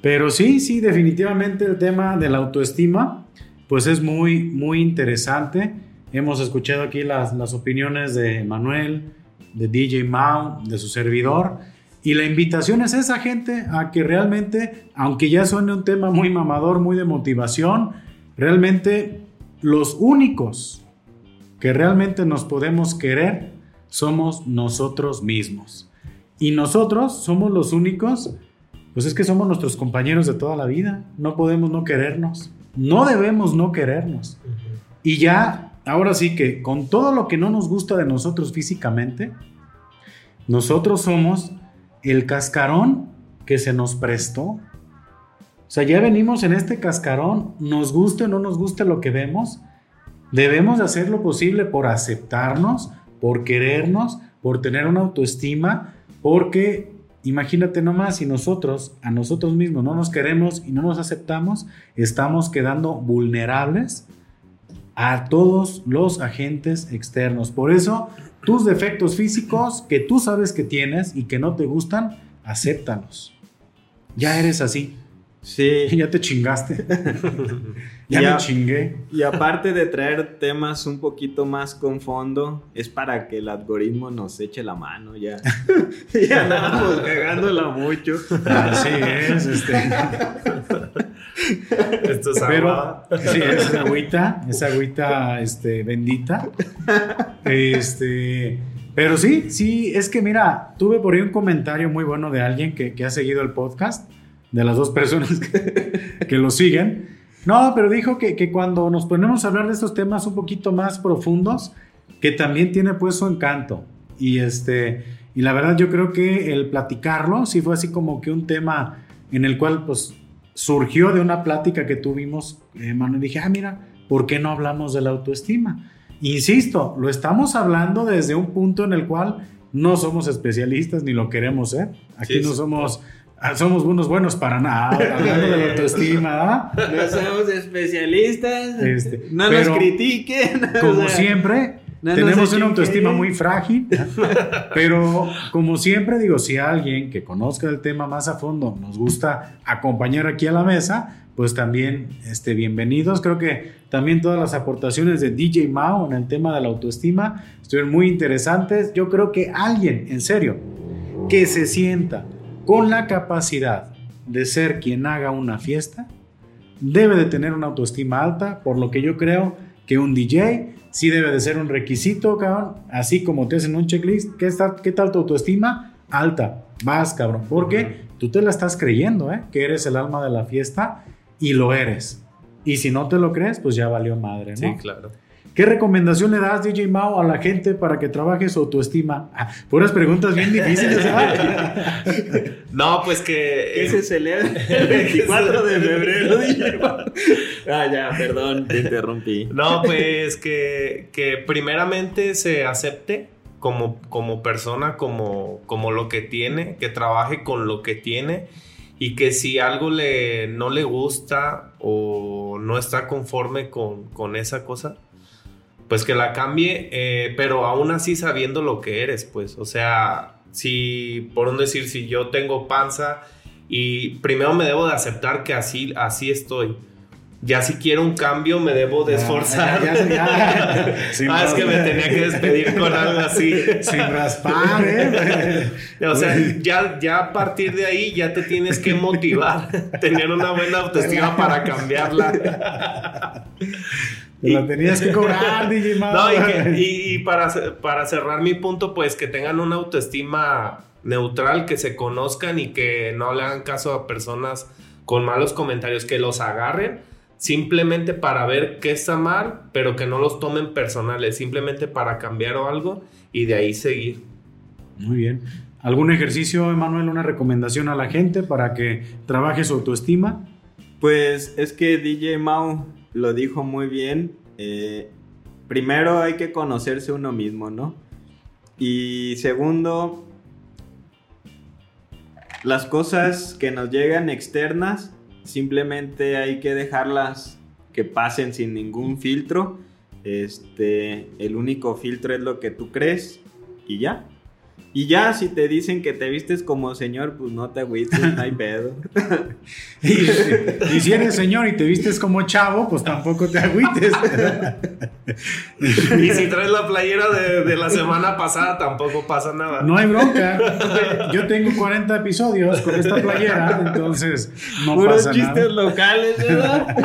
Pero sí, sí, definitivamente el tema de la autoestima, pues es muy, muy interesante. Hemos escuchado aquí las, las opiniones de Manuel, de DJ Mao, de su servidor. Y la invitación es esa gente a que realmente, aunque ya suene un tema muy mamador, muy de motivación, realmente los únicos que realmente nos podemos querer somos nosotros mismos. Y nosotros somos los únicos, pues es que somos nuestros compañeros de toda la vida. No podemos no querernos. No debemos no querernos. Y ya, ahora sí que con todo lo que no nos gusta de nosotros físicamente, nosotros somos el cascarón que se nos prestó. O sea, ya venimos en este cascarón, nos guste o no nos guste lo que vemos, debemos de hacer lo posible por aceptarnos, por querernos, por tener una autoestima, porque imagínate nomás, si nosotros a nosotros mismos no nos queremos y no nos aceptamos, estamos quedando vulnerables a todos los agentes externos. Por eso, tus defectos físicos que tú sabes que tienes y que no te gustan, acéptalos. Ya eres así. Sí. Ya te chingaste. ya, me chingué. Y aparte de traer temas un poquito más con fondo, es para que el algoritmo nos eche la mano ya. ya andamos cagándola mucho. Así es, este. Esto es Pero agua. sí, es agüita, es agüita este, bendita. Este, Pero sí, sí, es que mira, tuve por ahí un comentario muy bueno de alguien que, que ha seguido el podcast, de las dos personas que, que lo siguen. No, pero dijo que, que, cuando nos ponemos a hablar de estos temas un poquito más profundos, que también tiene pues su encanto. Y este, y la verdad yo creo que el platicarlo sí fue así como que un tema en el cual pues surgió de una plática que tuvimos, eh, y dije, ah, mira, ¿por qué no hablamos de la autoestima? Insisto, lo estamos hablando desde un punto en el cual no somos especialistas ni lo queremos ser. Aquí no somos... Ah, somos unos buenos para nada, hablando de la autoestima. No somos especialistas. Este, no nos critiquen. Como siempre, tenemos una autoestima muy frágil, pero como siempre digo, si alguien que conozca el tema más a fondo nos gusta acompañar aquí a la mesa, pues también este, bienvenidos. Creo que también todas las aportaciones de DJ Mao en el tema de la autoestima estuvieron muy interesantes. Yo creo que alguien, en serio, que se sienta con la capacidad de ser quien haga una fiesta, debe de tener una autoestima alta, por lo que yo creo que un DJ sí debe de ser un requisito, cabrón. Así como te hacen un checklist, ¿qué, está, qué tal tu autoestima? Alta. Vas, cabrón. Porque tú te la estás creyendo, ¿eh? Que eres el alma de la fiesta y lo eres. Y si no te lo crees, pues ya valió madre, ¿no? Sí, claro. ¿Qué recomendación le das, DJ Mao, a la gente para que trabaje su autoestima? Ah, puras preguntas bien difíciles. ¿eh? no, pues que... ¿Qué se celebra el 24 de febrero? Ah, ya, perdón, te interrumpí. No, pues que, que primeramente se acepte como, como persona, como, como lo que tiene, que trabaje con lo que tiene y que si algo le, no le gusta o no está conforme con, con esa cosa, pues que la cambie, eh, pero aún así sabiendo lo que eres, pues, o sea, si, por un decir, si yo tengo panza y primero me debo de aceptar que así, así estoy. Ya si quiero un cambio me debo de esforzar. ah, es que me tenía que despedir con algo así. Sin raspar, ¿eh? o sea, ya, ya a partir de ahí ya te tienes que motivar, tener una buena autoestima para cambiarla. Y, la tenías que cobrar, DJ No, y, para, para cerrar mi punto, pues que tengan una autoestima neutral, que se conozcan y que no le hagan caso a personas con malos comentarios, que los agarren simplemente para ver qué está mal, pero que no los tomen personales, simplemente para cambiar o algo y de ahí seguir. Muy bien. ¿Algún ejercicio, Emanuel, una recomendación a la gente para que trabaje su autoestima? Pues es que DJ Mau lo dijo muy bien. Eh, primero hay que conocerse uno mismo, ¿no? Y segundo, las cosas que nos llegan externas, simplemente hay que dejarlas que pasen sin ningún filtro. Este, el único filtro es lo que tú crees y ya. Y ya, si te dicen que te vistes como señor, pues no te agüites, no hay pedo. y, si eres señor y te vistes como chavo, pues tampoco te agüites. y si traes la playera de, la semana pasada, tampoco pasa nada. No hay bronca. Yo tengo 40 episodios con esta playera, entonces no Puros pasa chistes locales, ¿verdad?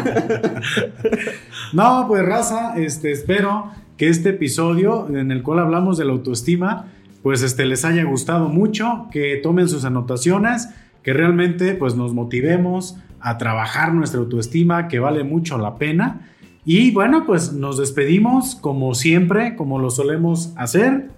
no, pues raza, este, espero que este episodio en el cual hablamos de la autoestima pues este, les haya gustado mucho, que tomen sus anotaciones, que realmente pues nos motivemos a trabajar nuestra autoestima, que vale mucho la pena. Y bueno, pues nos despedimos como siempre, como lo solemos hacer.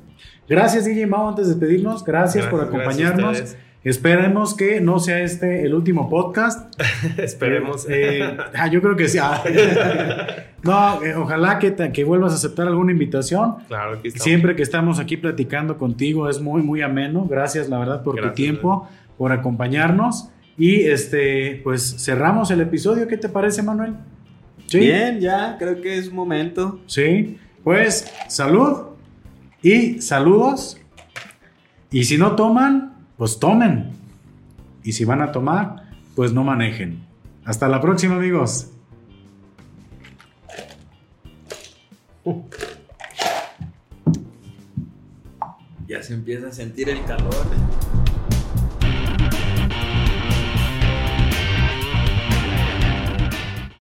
Gracias DJ Mao antes de despedirnos, gracias, por acompañarnos. Esperemos que no sea este el último podcast. Esperemos. Eh, eh, ah, yo creo que sí. Ah. no, eh, ojalá que, que vuelvas a aceptar alguna invitación. Claro que Siempre que estamos aquí platicando contigo es muy, muy ameno. Gracias, la verdad, por tu tiempo, por acompañarnos. Y este, pues cerramos el episodio. ¿Qué te parece, Manuel? Bien, ya, creo que es momento. Sí, pues salud y saludos. Y si no toman, pues tomen. Y si van a tomar, pues no manejen. Hasta la próxima, amigos. Ya se empieza a sentir el calor.